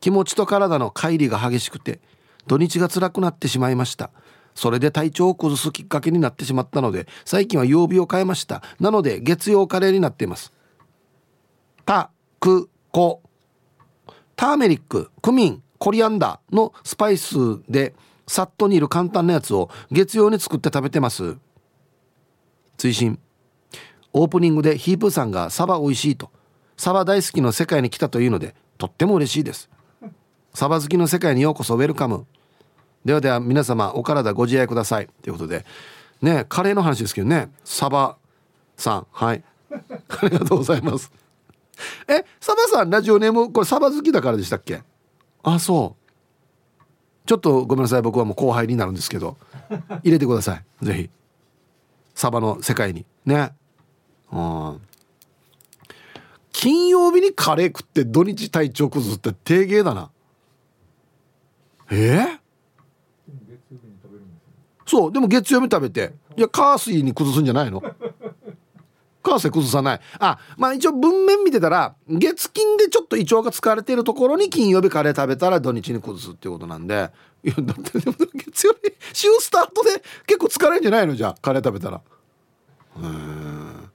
気持ちと体の乖離が激しくて土日が辛くなってしまいました。それで体調を崩すきっかけになってしまったので最近は曜日を変えました。なので月曜カレーになっています。タクコターメリッククミンコリアンダーのスパイスでさっと煮る簡単なやつを月曜に作って食べてます。追伸。オープニングでヒープーさんがサバ美味しいと。サバ大好きの世界に来たというのでとっても嬉しいです。サバ好きの世界にようこそウェルカム。ではでは皆様お体ご自愛ください。ということでねカレーの話ですけどね。サバさん。はい。ありがとうございます。えサバさんラジオネームこれサバ好きだからでしたっけ？あそう。ちょっとごめんなさい。僕はもう後輩になるんですけど。入れてください。ぜひ。サバの世界に。ね。うん。金曜日にカレー食って土日体調崩すって低芸だな。え？ー、そうでも月曜日食べて。いやカー水に崩すんじゃないの？カー水崩さない。あまあ一応文面見てたら月金でちょっと胃腸が疲れてるところに金曜日カレー食べたら土日に崩すっていうことなんで。いやだってでも月曜日週スタートで結構疲れるんじゃないの？じゃあカレー食べたら。うん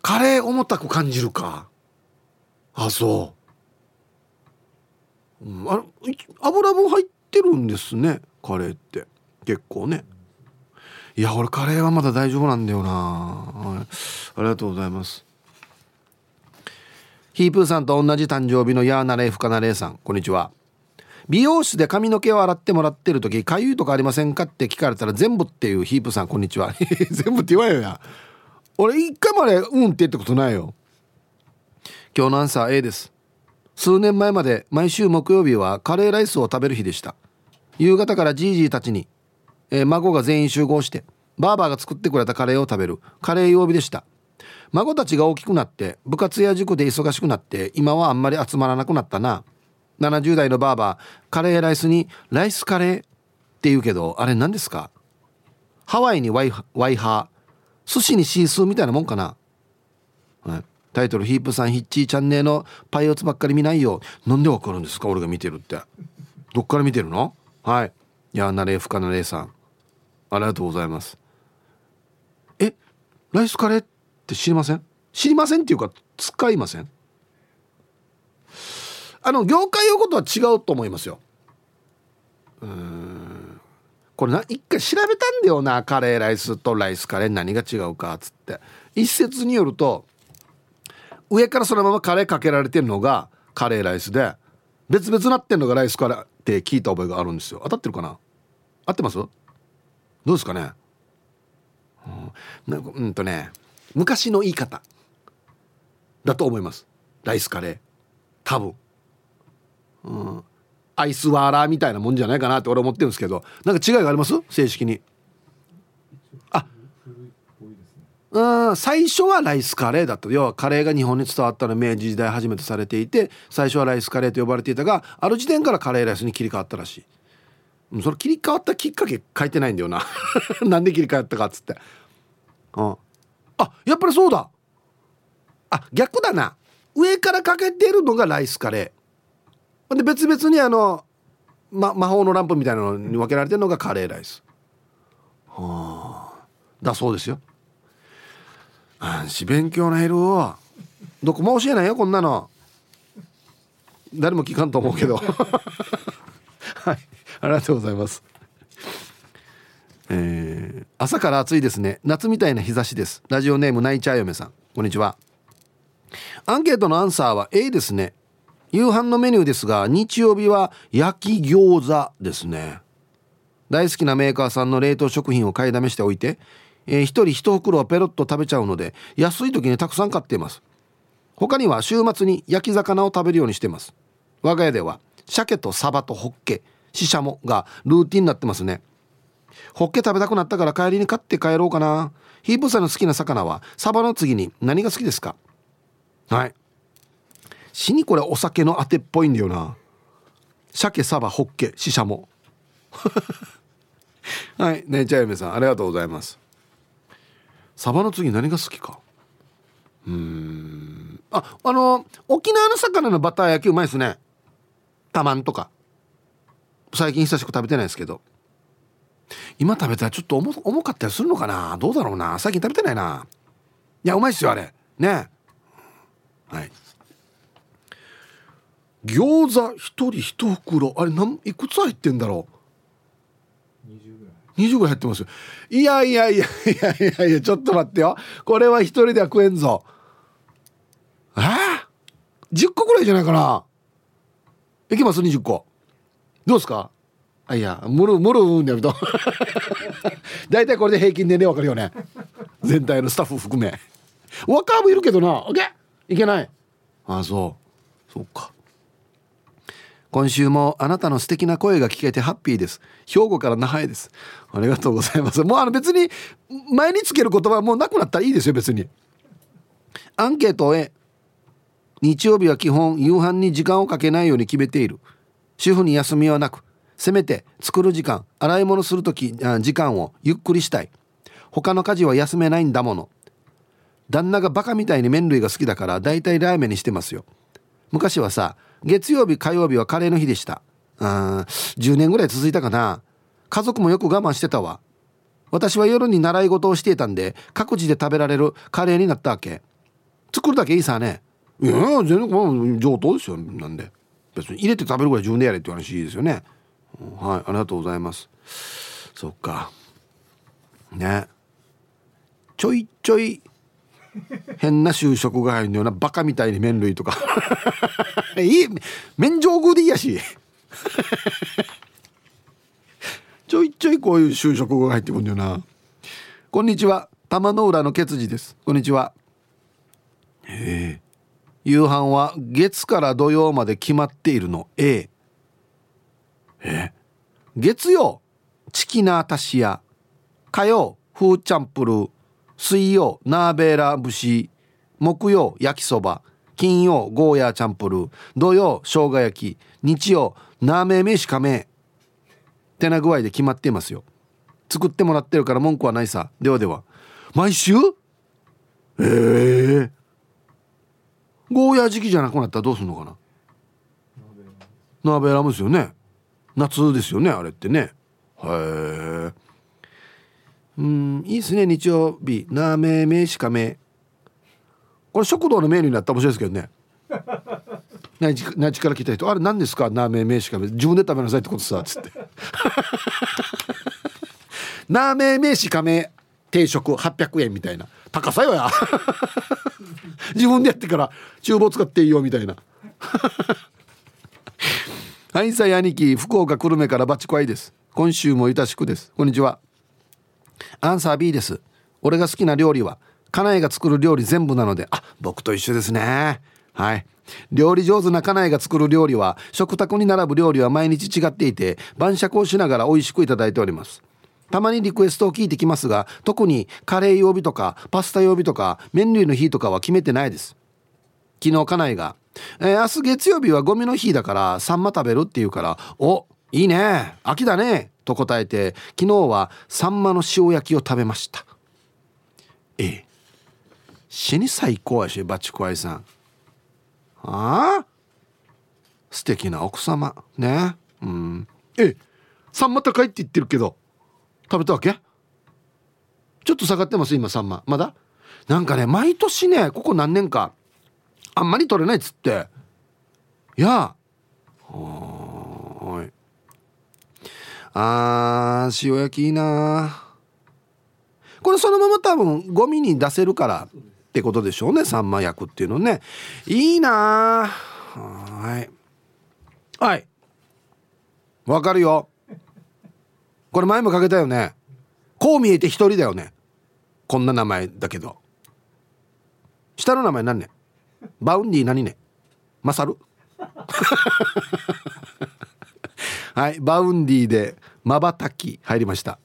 カレー重たく感じるか。あそう、うん、あ油分入ってるんですねカレーって。結構ね。いや俺カレーはまだ大丈夫なんだよな、はい、ありがとうございます。ヒープーさんと同じ誕生日のヤーナレイフカナレイさんこんにちは。美容室で髪の毛を洗ってもらってる時かゆいとかありませんかって聞かれたら全部っていうヒープさんこんにちは。[laughs] 全部って言わんよや俺一回までうんって言ったことないよ。今日のアンサー A です。数年前まで毎週木曜日はカレーライスを食べる日でした。夕方からじいじいたちに、えー、孫が全員集合してバーバーが作ってくれたカレーを食べるカレー曜日でした。孫たちが大きくなって部活や塾で忙しくなって今はあんまり集まらなくなったな。70代のバーバーカレーライスにライスカレーって言うけどあれ何ですか？ハワイにワイワイハー寿司にシースーみたいなもんかな、はい、タイトルヒープさんヒッチーチャンネルのパイオツばっかり見ないよなんでわかるんですか？俺が見てるって。どっから見てるの？はい。いやなれふかなれさん。ありがとうございます。え？ライスカレーって知りません？知りませんっていうか使いません？あの業界用語とは違うと思いますよ。うん。これな一回調べたんだよな。カレーライスとライスカレー何が違うかっつって。一説によると上からそのままカレーかけられてるのがカレーライスで別々なってんのがライスカレーって聞いた覚えがあるんですよ。当たってるかな？合ってます？どうですかね？うん。んうんとね昔の言い方だと思います。ライスカレー。多分。うん。アイスワーラーみたいなもんじゃないかなって俺思ってるんですけどなんか違いがあります？正式に。あ。うん最初はライスカレーだった要はカレーが日本に伝わったの明治時代初めてされていて最初はライスカレーと呼ばれていたがある時点からカレーライスに切り替わったらしい。それ切り替わったきっかけ書いてないんだよな。[laughs] なんで切り替わったかっつって。うん。あやっぱりそうだ。あ逆だな。上からかけてるのがライスカレー。で別々にあの、ま、魔法のランプみたいなのに分けられてるのがカレーライス。はあ。だそうですよ。あんし勉強なるわどこも教えないよこんなの。誰も聞かんと思うけど。[laughs] はい。ありがとうございます。えー、朝から暑いですね。夏みたいな日差しです。ラジオネームナイチャー嫁さん。こんにちは。アンケートのアンサーは A ですね。夕飯のメニューですが日曜日は焼き餃子ですね。大好きなメーカーさんの冷凍食品を買いだめしておいて、えー、1人1袋をペロッと食べちゃうので安い時にたくさん買っています。他には週末に焼き魚を食べるようにしてます。我が家では鮭とサバとホッケシシャモがルーティンになってますね。ホッケ食べたくなったから帰りに買って帰ろうかな。ヒープさんの好きな魚はサバの次に何が好きですか？はい。死にこれお酒のあてっぽいんだよな。鮭サバホッケシシャモ。[laughs] はいねちゃゆめさんありがとうございます。サバの次何が好きか？うん。ああの沖縄の魚のバター焼きうまいですね。たまんとか。最近久しく食べてないですけど。今食べたらちょっと重重かったりするのかな？どうだろうな？最近食べてないな。いやうまいっすよあれ。ねはい。餃子一人一袋。あれなんいくつ入ってんだろう？20ぐらい。入ってますいやいやいやいやいやいやちょっと待ってよ。これは一人では食えんぞ。え？ー、10個ぐらいじゃないかな。いきます？20個。どうですか？あいやムルムルんやめと大体これで平均年齢わかるよね。全体のスタッフ含め。若もいるけどな。OK いけない。ああそう。そうか今週もあなたの素敵な声が聞けてハッピーです。兵庫から那覇へです。ありがとうございます。もうあの別に前につける言葉はもうなくなったらいいですよ別に。アンケートへ。日曜日は基本夕飯に時間をかけないように決めている。主婦に休みはなく。せめて作る時間洗い物する時時間をゆっくりしたい。他の家事は休めないんだもの。旦那がバカみたいに麺類が好きだからだいたいラーメンにしてますよ。昔はさ月曜日火曜日はカレーの日でした。あ10年ぐらい続いたかな。家族もよく我慢してたわ。私は夜に習い事をしていたんで各自で食べられるカレーになったわけ。作るだけいいさね。いや全然上等ですよ。なんで。別に入れて食べるぐらい自分でやれっていう話ですよね。はいありがとうございます。そっか。ね。ちょいちょい変な就職が入るようなバカみたいに麺類とか。[laughs] いい麺上宮でいいやし。[laughs] ちょいちょいこういう就職が入ってくるんだよな。こんにちは。玉の浦のケツジです。こんにちは。へえ。夕飯は月から土曜まで決まっているの。A え。月曜チキナータシヤ。火曜フーチャンプルー。水曜ナーベーラ節木曜焼きそば金曜ゴーヤーチャンプルー土曜生姜焼き日曜ナーメーメシカメってな具合で決まっていますよ。作ってもらってるから文句はないさ。ではでは。毎週？ええー、ゴーヤー時期じゃなくなったらどうするのかな？ナーベラムですよね。夏ですよねあれってね。へえうん。いいですね。日曜日。なめめしかめこれ食堂のメニューになったら面白いですけどね。[laughs] 内地内地から来た人「あれ何ですか？なめめしかめ自分で食べなさいってことさ」つって「なめめしかめ定食800円」みたいな。高さよや。[laughs] 自分でやってから厨房使っていいよみたいな。[laughs] はいさい兄貴福岡久留米からバチコアイです。今週もいたしくです。こんにちはアンサー B です。俺が好きな料理は家内が作る料理全部なのであ僕と一緒ですね。はい。料理上手な家内が作る料理は食卓に並ぶ料理は毎日違っていて晩酌をしながら美味しくいただいております。たまにリクエストを聞いてきますが特にカレー曜日とかパスタ曜日とか麺類の日とかは決めてないです。昨日家内が、えー、明日月曜日はゴミの日だからサンマ食べるって言うからおいいね。秋だね。と答えて昨日はサンマの塩焼きを食べました。ええ。死に最高やしバチコアイさん。ああ？素敵な奥様。ね。うん。ええ。サンマ高いって言ってるけど食べたわけ？ちょっと下がってます今サンマ。まだ？なんかね毎年ねここ何年かあんまり取れないっつって。いや。はい。あー塩焼きいいな。これそのまま多分ゴミに出せるからってことでしょうねサンマ焼くっていうのね。いいなはい。はい。わかるよ。これ前もかけたよね。こう見えて一人だよね。こんな名前だけど。下の名前何ねバウンディ何ねマサルはいバウンディでまばたき入りました。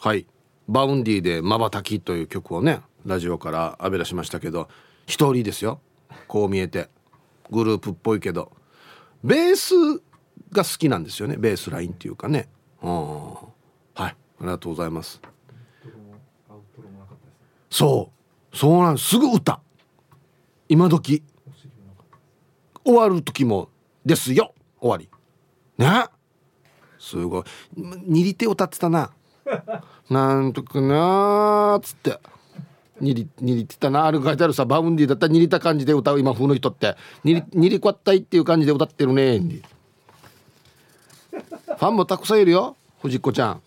はい。バウンディでまばたきという曲をねラジオから浴び出しましたけど一人ですよ。こう見えて。グループっぽいけど。ベースが好きなんですよね。ベースラインっていうかね。はい。ありがとうございます。そう。そうなんすぐ歌。今時。終わる時もですよ。終わりね。すごい。握り手歌ってたな。[laughs] なんとかなっつって。握り握りてたな。ある書いてあるさバウンディだったら握りた感じで歌う今風の人って。握り握りこったいっていう感じで歌ってるね。ファンもたくさんいるよ藤子ちゃん。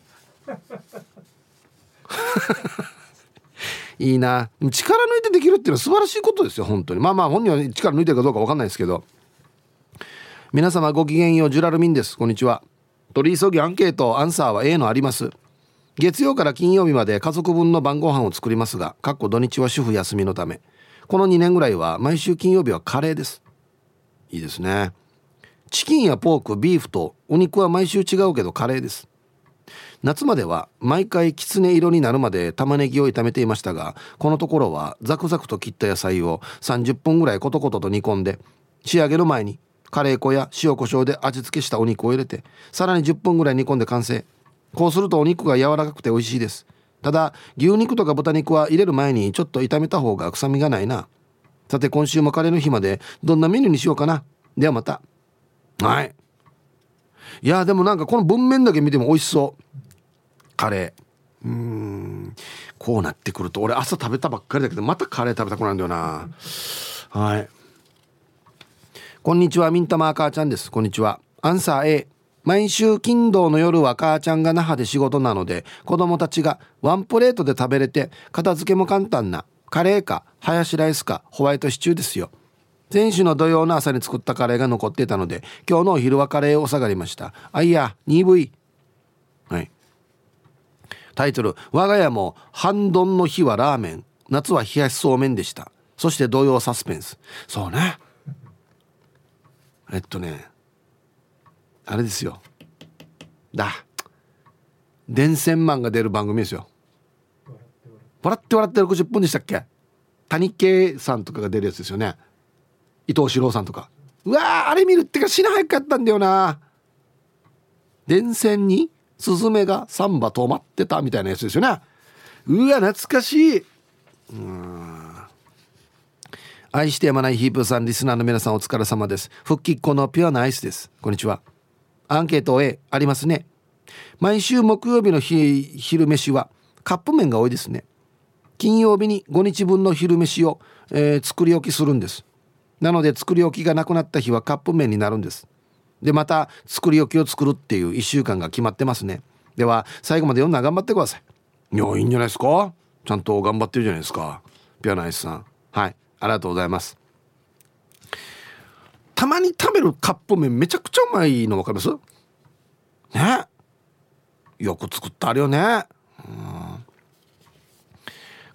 [laughs] いいな。力抜いてできるっていうのは素晴らしいことですよ本当に。まあまあ本人は力抜いてるかどうか分かんないですけど皆様ごきげんようジュラルミンです。こんにちは。取り急ぎアンケートアンサーは A のあります。月曜から金曜日まで家族分の晩ご飯を作りますがかっこ土日は主婦休みのため。この2年ぐらいは毎週金曜日はカレーです。いいですね。チキンやポークビーフとお肉は毎週違うけどカレーです。夏までは毎回きつね色になるまで玉ねぎを炒めていましたがこのところはザクザクと切った野菜を30分ぐらいコトコトと煮込んで仕上げる前にカレー粉や塩コショウで味付けしたお肉を入れてさらに10分ぐらい煮込んで完成。こうするとお肉が柔らかくて美味しいです。ただ牛肉とか豚肉は入れる前にちょっと炒めた方が臭みがないな。さて今週もカレーの日までどんなメニューにしようかな。ではまた。はい。いやでもなんかこの文面だけ見ても美味しそう。カレー。うん。こうなってくると俺朝食べたばっかりだけどまたカレー食べたくなるんだよな。はい。こんにちはミンタマー母ちゃんです。こんにちは。アンサー A 毎週金土の夜は母ちゃんが那覇で仕事なので子供たちがワンプレートで食べれて片付けも簡単なカレーかハヤシライスかホワイトシチューですよ。先週の土曜の朝に作ったカレーが残っていたので今日のお昼はカレーを下がりました。あいや 2V はい。タイトル「我が家も半ドンの日はラーメン。夏は冷やしそうめんでした」そして同様サスペンス。そうね。えっとねあれですよ。だ。電線マンが出る番組ですよ。笑って笑って。60分でしたっけ？谷圭さんとかが出るやつですよね。伊藤四郎さんとか。うわあれ見るってか死な早かったんだよな。電線に？スズメがサンバ止まってたみたいなやつですよね。うわ懐かしい。うん。愛してやまないヒープさんリスナーの皆さんお疲れ様です。復帰っ子のピュアなアイスです。こんにちは。アンケート A ありますね。毎週木曜日の昼飯はカップ麺が多いですね。金曜日に5日分の昼飯を、えー、作り置きするんです。なので作り置きがなくなった日はカップ麺になるんです。でまた作り置きを作るっていう1週間が決まってますね。では最後まで読んだ頑張ってください。いやいいんじゃないですか？ちゃんと頑張ってるじゃないですか。ピアナイスさん。はい。ありがとうございます。たまに食べるカップ麺めちゃくちゃうまいの分かります？ね。よく作ってあるよね。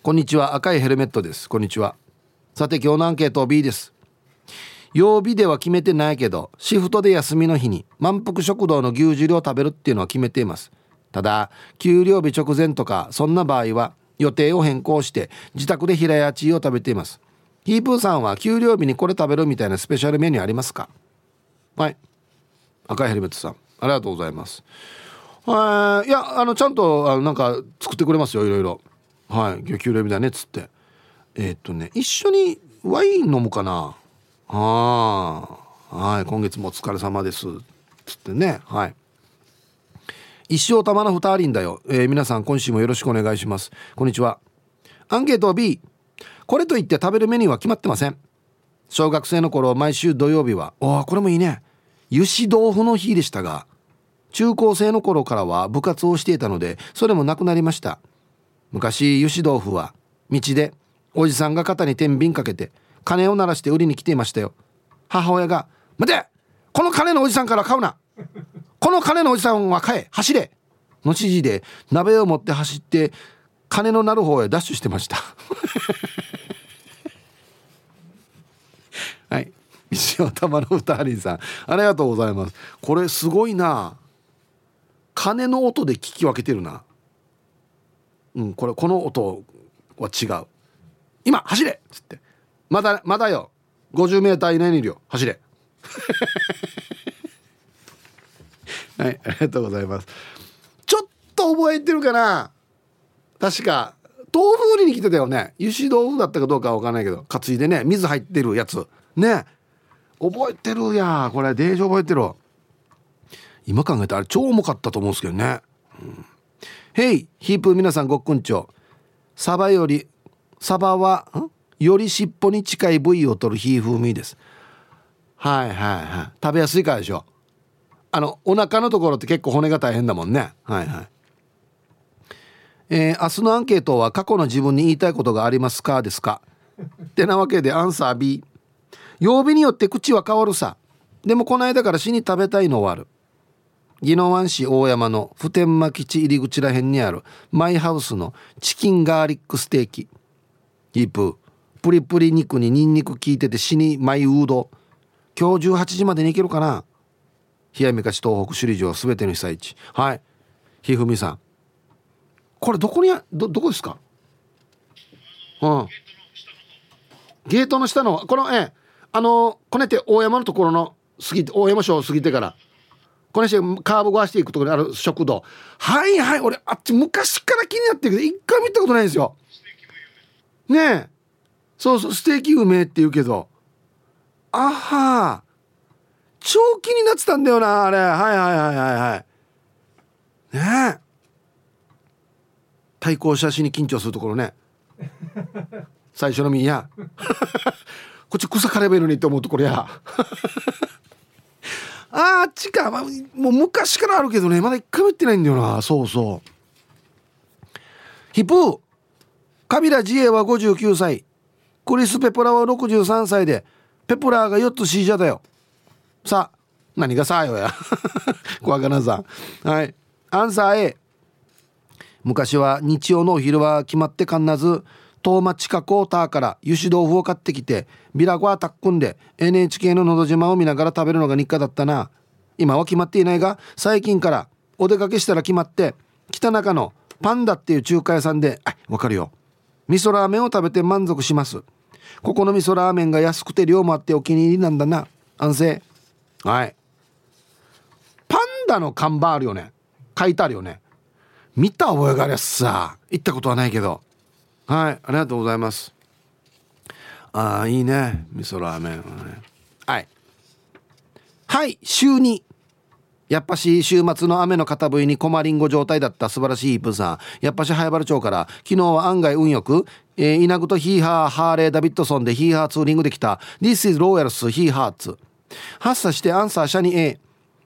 こんにちは。赤いヘルメットです。こんにちは。さて今日のアンケート B です。曜日では決めてないけどシフトで休みの日に満腹食堂の牛汁を食べるっていうのは決めています。ただ給料日直前とかそんな場合は予定を変更して自宅で平屋チーを食べています。ヒープーさんは給料日にこれ食べるみたいなスペシャルメニューありますか？はい。赤いヘルメットさん。ありがとうございます。はいいやあのちゃんとあのなんか作ってくれますよ。いろいろ。はい。魚給レビだねっつって。えー、っとね一緒にワイン飲むかな？あはい。今月もお疲れ様です。つってね。はい。一生玉の二人だよ、えー、皆さん今週もよろしくお願いします。こんにちは。アンケート B これといって食べるメニューは決まってません。小学生の頃毎週土曜日はおおこれもいいね。油脂豆腐の日でしたが中高生の頃からは部活をしていたのでそれもなくなりました。昔油脂豆腐は道でおじさんが肩に天秤かけて鐘を鳴らして売りに来ていましたよ。母親が「待て！この金のおじさんから買うな！この金のおじさんは買え！走れ!」の指示で鍋を持って走って金の鳴る方へダッシュしてました。[laughs] はい。石尾玉の二人さん。ありがとうございます。これすごいな。鐘の音で聞き分けてるな。うんこれこの音は違う。今走れ!っつって。まだまだよ。50m 以内にいるよ。走れ。[laughs] はいありがとうございます。ちょっと覚えてるかな確か豆腐売りに来てたよね。油脂豆腐だったかどうかわかんないけど担いでね水入ってるやつ。ね。覚えてるや。これデージ覚えてる今考えたらあれ超重かったと思うんですけどね、うん、ヘイヒープ皆さんごっくんちょサバよりサバはより尻尾に近い部位を取る火風味です。はいはいはい。食べやすいからでしょ。あのお腹のところって結構骨が大変だもんね。はいはい。えー、明日のアンケートは過去の自分に言いたいことがありますか？ですか？ってなわけでアンサー B 曜日によって口は変わるさ。でもこの間から死に食べたいのはある。宜野湾市大山の普天間基地入り口らへんにある。マイハウスのチキンガーリックステーキ。ヒーププリプリ肉にニンニク効いてて死にマイウード。今日18時までに行けるかな？冷やみかし東北首里城すべての被災地。はい。ひふみさん。これどこにどどこですか？うん。ゲートの下のこのえあのこねて大山のところの過ぎて大山省を過ぎてから。これしてカーブ壊していくところにある食堂。はいはい。俺あっち昔から気になってるけど一回も見たことないんですよ。ねえ。そうそう。ステーキ梅って言うけど。あは。超気になってたんだよなあれ。はいはいはいはいはい。ねえ。対向写真に緊張するところね。最初のみや。[laughs] こっち草刈ればいいのにって思うところや。[laughs] あっちか、まあ、もう昔からあるけどね。まだ一回も行ってないんだよな。そうそう。ヒプー。カビラ自衛は59歳。クリス・ペプラは63歳で。ペプラーが4つ C 社だよ。さあ何がさあよや。小かなさ。んはい。アンサー A 昔は日曜のお昼は決まってかんなず遠町近くをターから油脂豆腐を買ってきてビラゴはタックンで NHK ののど自慢を見ながら食べるのが日課だったな。今は決まっていないが最近からお出かけしたら決まって北中のパンダっていう中華屋さんであわかるよ。味噌ラーメンを食べて満足します。ここの味噌ラーメンが安くて量もあってお気に入りなんだな。安静。はい。パンダの看板あるよね。書いてあるよね。見た覚えがありゃさ行ったことはないけど。はいありがとうございます。ああいいね味噌ラーメン、はい。はい週2やっぱし週末の雨の片部にコマリンゴ状態だった。素晴らしいイープンさん。やっぱし早原町から。昨日は案外運よく、えー、稲具とヒーハーハーレーダビッドソンでヒーハーツーリングできた。This is Royals ヒーハーツ発作してアンサーシャニ A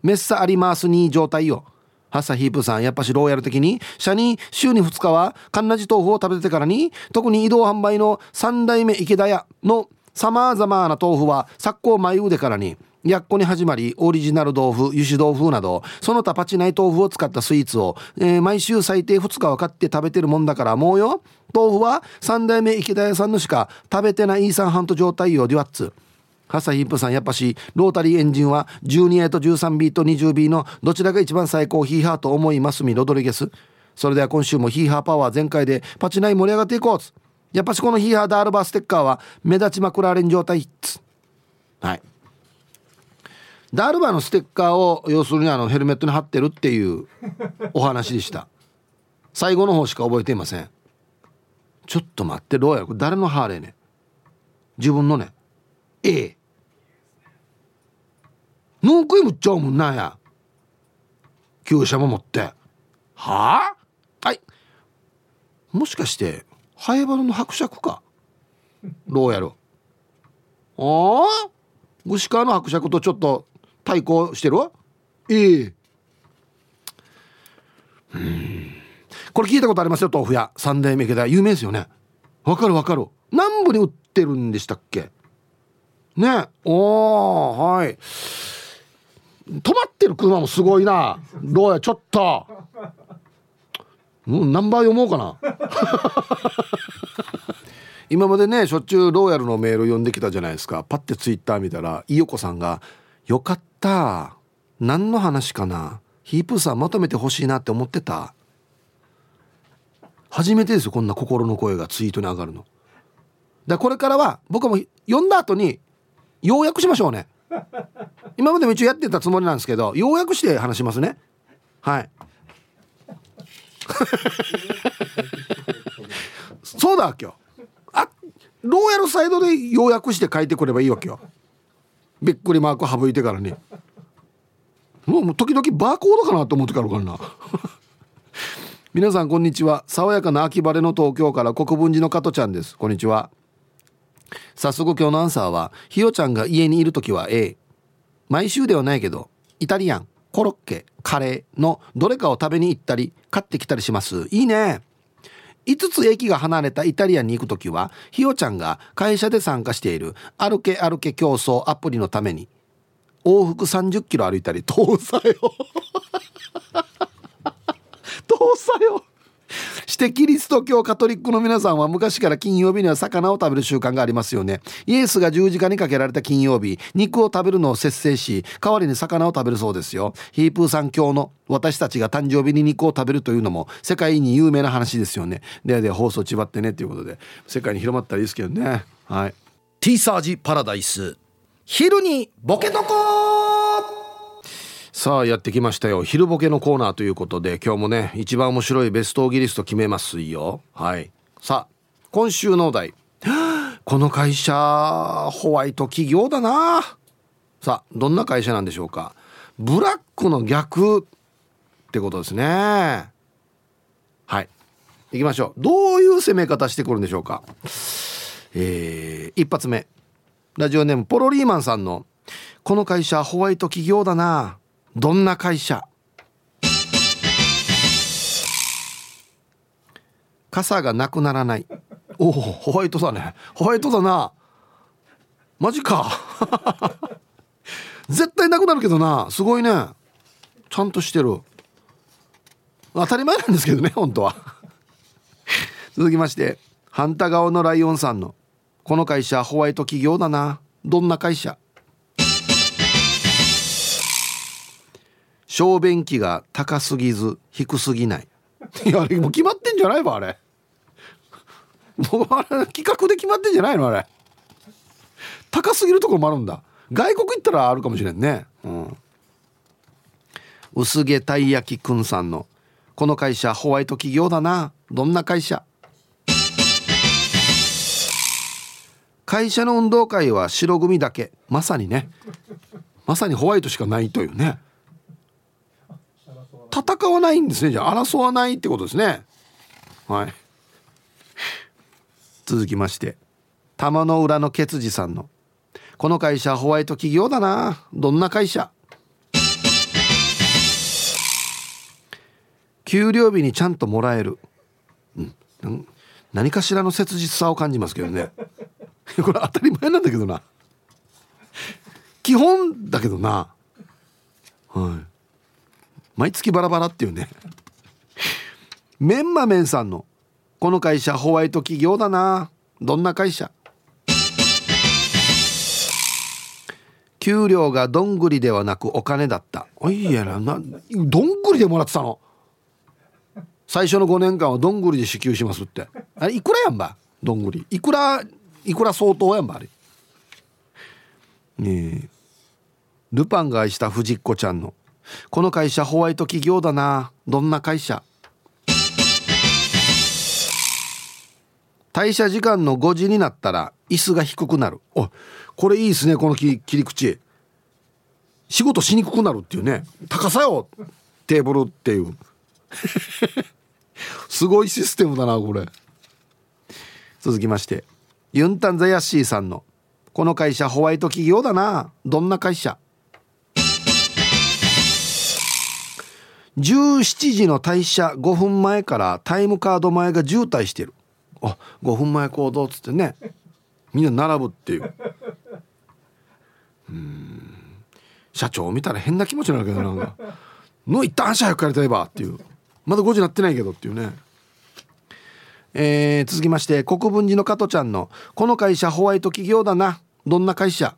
メッサありますに状態よ。ハッサヒープさんやっぱしローヤル的に？社に週に2日はカンナジ豆腐を食べてからに特に移動販売の三代目池田屋のさまざまな豆腐は昨今前腕からにやっこに始まりオリジナル豆腐油脂豆腐などその他パチナイ豆腐を使ったスイーツを、えー、毎週最低2日は買って食べてるもんだからもうよ。豆腐は三代目池田屋さんのしか食べてないイーサンハント状態よデュワッツ。ハサヒップさんやっぱしロータリーエンジンは 12A と 13B と 20B のどちらが一番最高ヒーハーと思いますみロドリゲス。それでは今週もヒーハーパワー全開でパチナイ盛り上がっていこう。つやっぱしこのヒーハーダールバーステッカーは目立ちまくられん状態っつはい。ダールバーのステッカーを要するにあのヘルメットに貼ってるっていうお話でした。最後の方しか覚えていません。ちょっと待ってどうやこれ誰のハーレーね。自分のね。ええぬんくいむっちゃうもんなんや。旧車も持って。はあ？はい。もしかしてハエバルの伯爵か？どうやろああ？牛川の伯爵とちょっと対抗してる？ええ。うん。これ聞いたことありますよ豆腐屋。三代目池田有名ですよね。わかるわかる。南部に売ってるんでしたっけ？ね。おーはい止まってる車もすごいな。どうやちょっと。うナンバー読もうかな。[laughs] 今までねしょっちゅうローヤルのメール読んできたじゃないですか。パッてツイッター見たらいよこさんが「よかった。何の話かな。ヒープーさんまとめてほしいなって思ってた」初めてですよこんな心の声がツイートに上がるの。だこれからは僕も読んだ後に要約しましょうね。今までも一応やってたつもりなんですけど要約して話しますね。はい。[laughs] そうだわけよあローヤルサイドで要約して書いてくればいいわけよびっくりマーク省いてからねもう時々バーコードかなと思ってからからな。[laughs] 皆さんこんにちは。爽やかな秋晴れの東京から国分寺の加トちゃんです。こんにちは。早速今日のアンサーはひよちゃんが家にいる時は A 毎週ではないけどイタリアンコロッケカレーのどれかを食べに行ったり買ってきたりします。いいね。5つ駅が離れたイタリアンに行く時はひよちゃんが会社で参加している歩け歩け競争アプリのために往復30キロ歩いたり遠さよ。[laughs] 遠さよ。してキリスト教カトリックの皆さんは昔から金曜日には魚を食べる習慣がありますよね。イエスが十字架にかけられた金曜日肉を食べるのを節制し代わりに魚を食べるそうですよ。ヒープーさん教の私たちが誕生日に肉を食べるというのも世界に有名な話ですよね。でで放送ちばってねということで世界に広まったらいいですけどね。はい。T サージパラダイス。昼にボケとこさあやってきましたよ。昼ボケのコーナーということで今日もね一番面白いベストオギリスト決めますよ。はい。さあ今週のお題。[gasps] この会社ホワイト企業だな。さあどんな会社なんでしょうか。ブラックの逆ってことですね。はい。行きましょう。どういう攻め方してくるんでしょうか。えー、一発目。ラジオネームポロリーマンさんの「この会社ホワイト企業だな。どんな会社？傘がなくならない。おおホワイトだね。ホワイトだな。マジか。[laughs] 絶対なくなるけどな。すごいね。ちゃんとしてる。当たり前なんですけどね本当は。続きまして反対側のライオンさんの「この会社ホワイト企業だな。どんな会社?」小便器が高すぎず低すぎない。[laughs] いやあれもう決まってんじゃないわあれ。もうあれ企画で決まってんじゃないのあれ。高すぎるところもあるんだ。外国行ったらあるかもしれんね。うん。薄毛たい焼きくんさんのこの会社ホワイト企業だな。どんな会社？会社の運動会は白組だけ。まさにね。まさにホワイトしかないというね。戦わないんですね。じゃあ争わないってことですね。はい。続きまして。玉の裏のケツジさんの。この会社ホワイト企業だな。どんな会社？給料日にちゃんともらえる、うん、何かしらの切実さを感じますけどね。[laughs] これ当たり前なんだけどな。基本だけどな。はい。毎月バラバラっていうね。メンマメンさんのこの会社ホワイト企業だな。どんな会社？給料がどんぐりではなくお金だった。おいやななどんぐりでもらってたの？最初の5年間はどんぐりで支給しますって。あれいくらやんば？どんぐり。いくらいくら相当やんばあれ？ねえ。ルパンが愛した藤子ちゃんのこの会社ホワイト企業だな。どんな会社？退社時間の5時になったら椅子が低くなる。おこれいいですねこの切り口。仕事しにくくなるっていうね。高さよテーブルっていう。[laughs] すごいシステムだなこれ。続きましてユンタンザヤッシーさんの「この会社ホワイト企業だな。どんな会社?」17時の退社5分前からタイムカード前が渋滞してる。あ5分前行動っつってね。みんな並ぶっていう。うん。社長見たら変な気持ちになるけどなんか「の一旦早く帰りたいば」っていう。まだ5時なってないけどっていうね。えー、続きまして国分寺の加トちゃんの「この会社ホワイト企業だな。どんな会社?」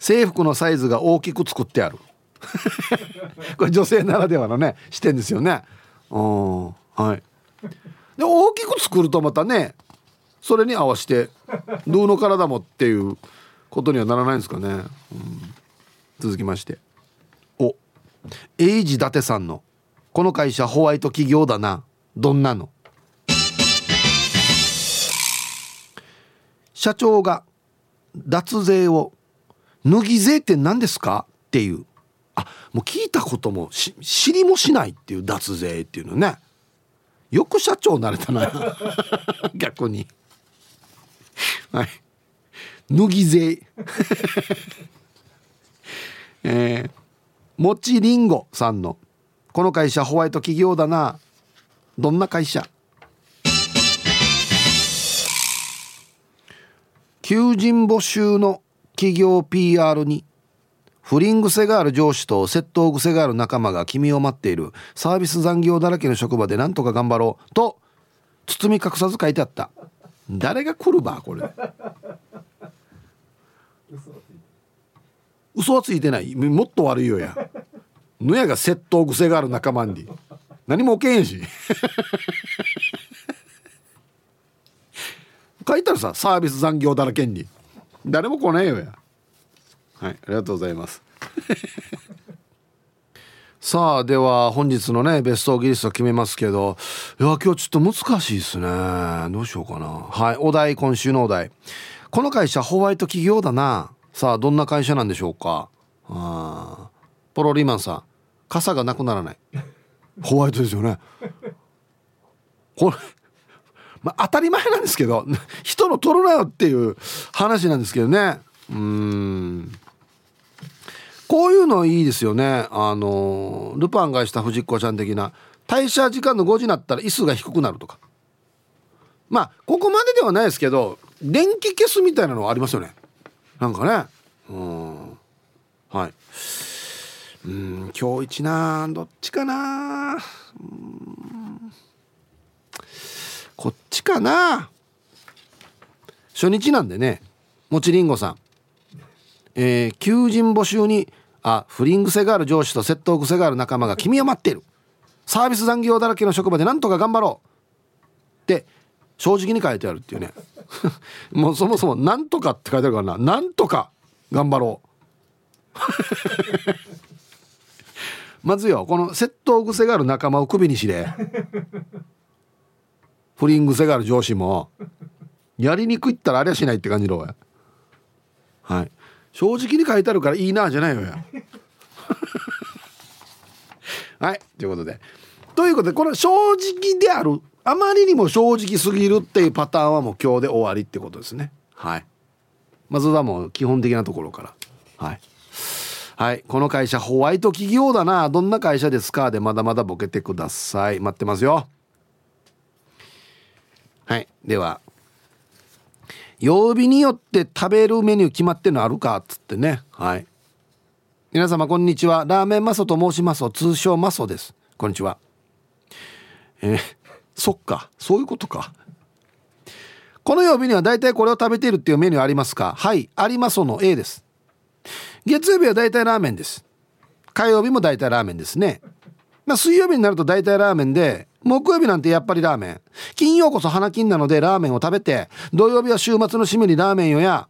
制服のサイズが大きく作ってある。[laughs] これ女性ならではのね視点ですよね。うんはい。で大きく作るとまたねそれに合わせてどうの体もっていうことにはならないんですかね、うん、続きまして。おエイジ伊達さんの「この会社ホワイト企業だな。どんなの?」社長が脱税を脱ぎ税って何ですか？っていう。あもう聞いたことも知りもしないっていう脱税っていうのね。よく社長なれたな。[laughs] 逆に。はい。脱ぎ税 [laughs] えー、もちりんごさんのこの会社ホワイト企業だな。どんな会社？求人募集の企業 PR に不倫癖がある上司と窃盗癖がある仲間が君を待っている。サービス残業だらけの職場でなんとか頑張ろうと包み隠さず書いてあった。誰が来るばこれ。嘘はついてない。もっと悪いよや。ぬやが窃盗癖がある仲間に。何も起けんし。[laughs] 書いたらさサービス残業だらけに。誰も来ないよや。はいありがとうございます。[laughs] さあでは本日のねベストギリスト決めますけどいや今日ちょっと難しいですね。どうしようかな。はいお題今週のお題。この会社ホワイト企業だな。さあどんな会社なんでしょうか。あポロリマンさん。傘がなくならない。ホワイトですよね。これまあ、当たり前なんですけど [laughs] 人の取るなよっていう話なんですけどね。うん。こういうのいいですよね。あのルパンがした藤子ちゃん的な。退社時間の5時になったら椅子が低くなるとか。まあここまでではないですけど電気消すみたいなのはありますよね。なんかね。うん。はい。うん今日一などっちかな。うんこっちかな。初日なんでねもちりんごさん。えー、求人募集にあ不倫癖がある上司と窃盗癖がある仲間が君を待っている。サービス残業だらけの職場でなんとか頑張ろう。って正直に書いてあるっていうね。[laughs] もうそもそも「なんとか」って書いてあるからな「なんとか頑張ろう」[laughs] まずよこの窃盗癖がある仲間をクビにしれ。不倫癖がある上司もやりにくいったらありゃしないって感じのや。はい。正直に書いてあるからいいなじゃないよや。[laughs] はい。ということで。ということでこの正直であるあまりにも正直すぎるっていうパターンはもう今日で終わりってことですね。はい。まずはもう基本的なところから。はい。はい。この会社ホワイト企業だな。どんな会社ですか？でまだまだボケてください。待ってますよ。はい。では曜日によって食べるメニュー決まってるのあるかっつってね。はい。皆様こんにちは。ラーメンマソと申します。通称マソです。こんにちは。えー、そっか。そういうことか。この曜日には大体これを食べているっていうメニューありますか？はい。ありますの。A です。月曜日は大体ラーメンです。火曜日も大体ラーメンですね。まあ水曜日になると大体ラーメンで木曜日なんてやっぱりラーメン。金曜こそ花金なのでラーメンを食べて土曜日は週末の締めにラーメンよや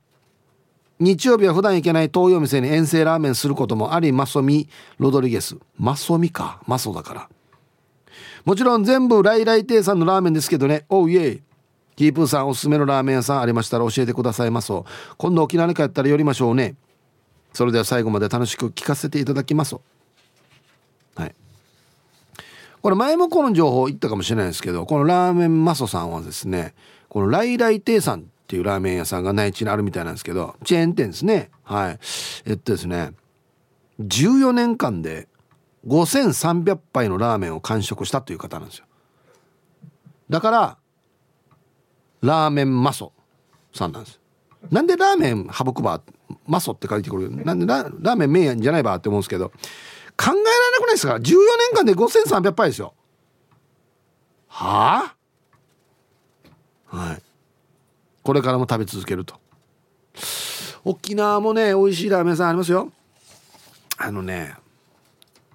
日曜日は普段行けない遠いお店に遠征ラーメンすることもありマソミロドリゲス。マソミか。マソだから。もちろん全部ライライ亭さんのラーメンですけどね。おうイエイキープーさんおすすめのラーメン屋さんありましたら教えてくださいます。今度沖縄に帰ったら寄りましょうね。それでは最後まで楽しく聞かせていただきます。はい。これ前もこの情報言ったかもしれないですけどこのラーメンマソさんはですねこのライライ亭さんっていうラーメン屋さんが内地にあるみたいなんですけどチェーン店ですね。はい。えっとですね14年間で5300杯のラーメンを完食したという方なんですよ。だからラーメンマソさんなんです。なんでラーメン省くばマソって書いてくる？なんでラーメン麺やんじゃないばって思うんですけど考えられなくないですか？14年間で5300杯ですよ。はあ？はい。これからも食べ続けると。沖縄もね美味しいラーメン屋さんありますよ。あのね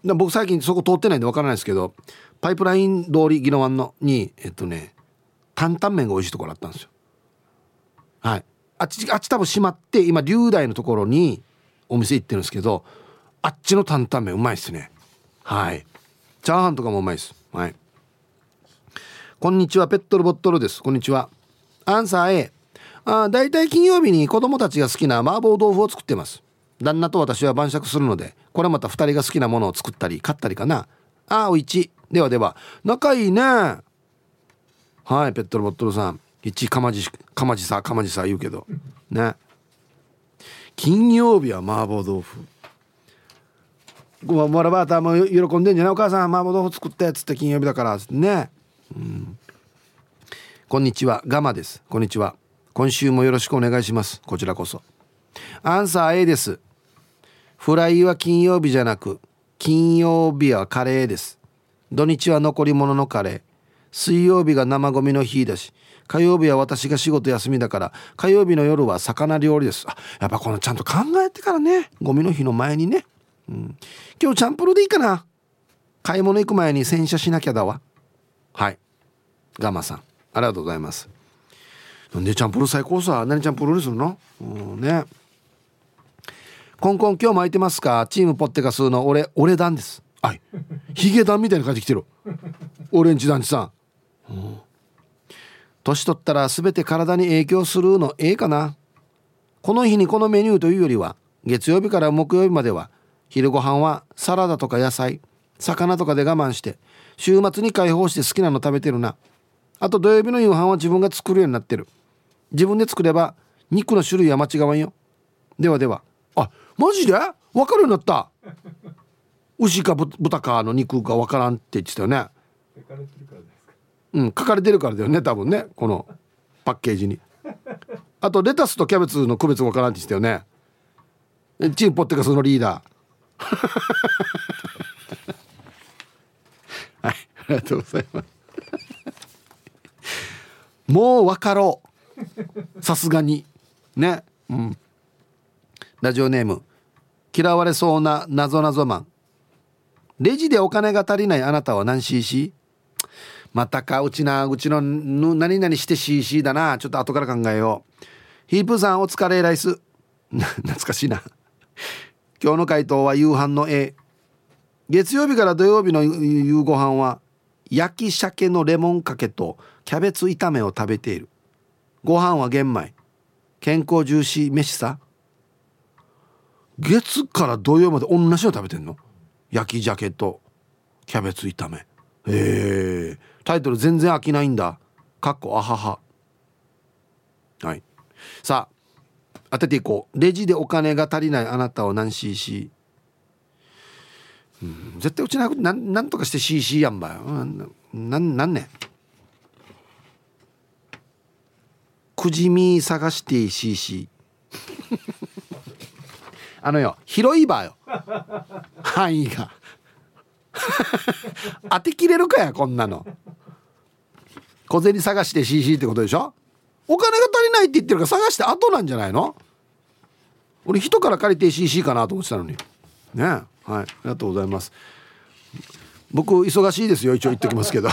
僕最近そこ通ってないんでわからないですけどパイプライン通り宜野湾のにえっとね担々麺が美味しいところあったんですよ。はい。あっちあっち多分閉まって今龍大のところにお店行ってるんですけどあっちの担々麺うまいっすね。はい。チャーハンとかもうまいです。はい。こんにちはペットルボットルです。こんにちは。アンサー A あだいたい金曜日に子供たちが好きな麻婆豆腐を作ってます。旦那と私は晩酌するのでこれまた2人が好きなものを作ったり買ったりかな。あおいち。ではでは仲いいね。はいペットルボットルさん。一かまじかまじさかまじさ言うけど。ね。金曜日は麻婆豆腐。ごまらバーターも喜んでんじゃない？お母さん麻婆豆腐作ったやつって金曜日だからね。うん。こんにちは。ガマです。こんにちは。今週もよろしくお願いします。こちらこそ。アンサー A です。フライは金曜日じゃなく金曜日はカレーです。土日は残り物のカレー。水曜日が生ゴミの日だし火曜日は私が仕事休みだから火曜日の夜は魚料理です。あやっぱこのちゃんと考えてからねゴミの日の前にね、うん、今日チャンプルでいいかな？買い物行く前に洗車しなきゃだわ。はい。ガマさん。ありがとうございます。なんでチャンプル最高さ？何チャンプルにするの？うんね。コンコン今日も空いてますか？チームポッテガスの俺俺団です。はい。ヒゲダンみたいに帰ってきてる。オレンジ団地さん、うん、年取ったら全て体に影響するのええかな？この日にこのメニューというよりは月曜日から木曜日までは昼ご飯はサラダとか野菜魚とかで我慢して週末に解放して好きなの食べてるな。あと土曜日の夕飯は自分が作るようになってる。自分で作れば肉の種類は間違わんよ。ではでは。あマジで？分かるようになった。牛か豚かの肉が分からんって言ってたよね。うん書かれてるからだよね多分ね。このパッケージに。あとレタスとキャベツの区別分からんって言ってたよね。チンポってかそのリーダー。はいありがとうございます。もう分かろう。さすがに。ね。うん。ラジオネーム。嫌われそうななぞなぞマン。レジでお金が足りないあなたは何 cc? またかうちなうちの何々して cc だな。ちょっと後から考えよう。ヒープさんお疲れライス。[laughs] 懐かしいな。今日の回答は夕飯の A 月曜日から土曜日の夕ご飯は焼き鮭のレモンかけとキャベツ炒めを食べている。ご飯は玄米。健康重視飯さ。月から土曜まで同じの食べてんの？焼き鮭とキャベツ炒め。へえ。タイトル全然飽きないんだ。かっこあはははい。さあ当てていこうレジでお金が足りないあなたは何 cc うん、絶対うちなくなんなんとかして CC やんばよ、うん、なんなんねくじみ探して CC [laughs] あのよ広いばよ。範囲が。[laughs] 当てきれるかやこんなの。小銭探して CC ってことでしょ？お金が足りないって言ってるから探して後なんじゃないの？俺人から借りて CC かなと思ってたのに。ねはい。ありがとうございます。僕忙しいですよ。一応言っておきますけど。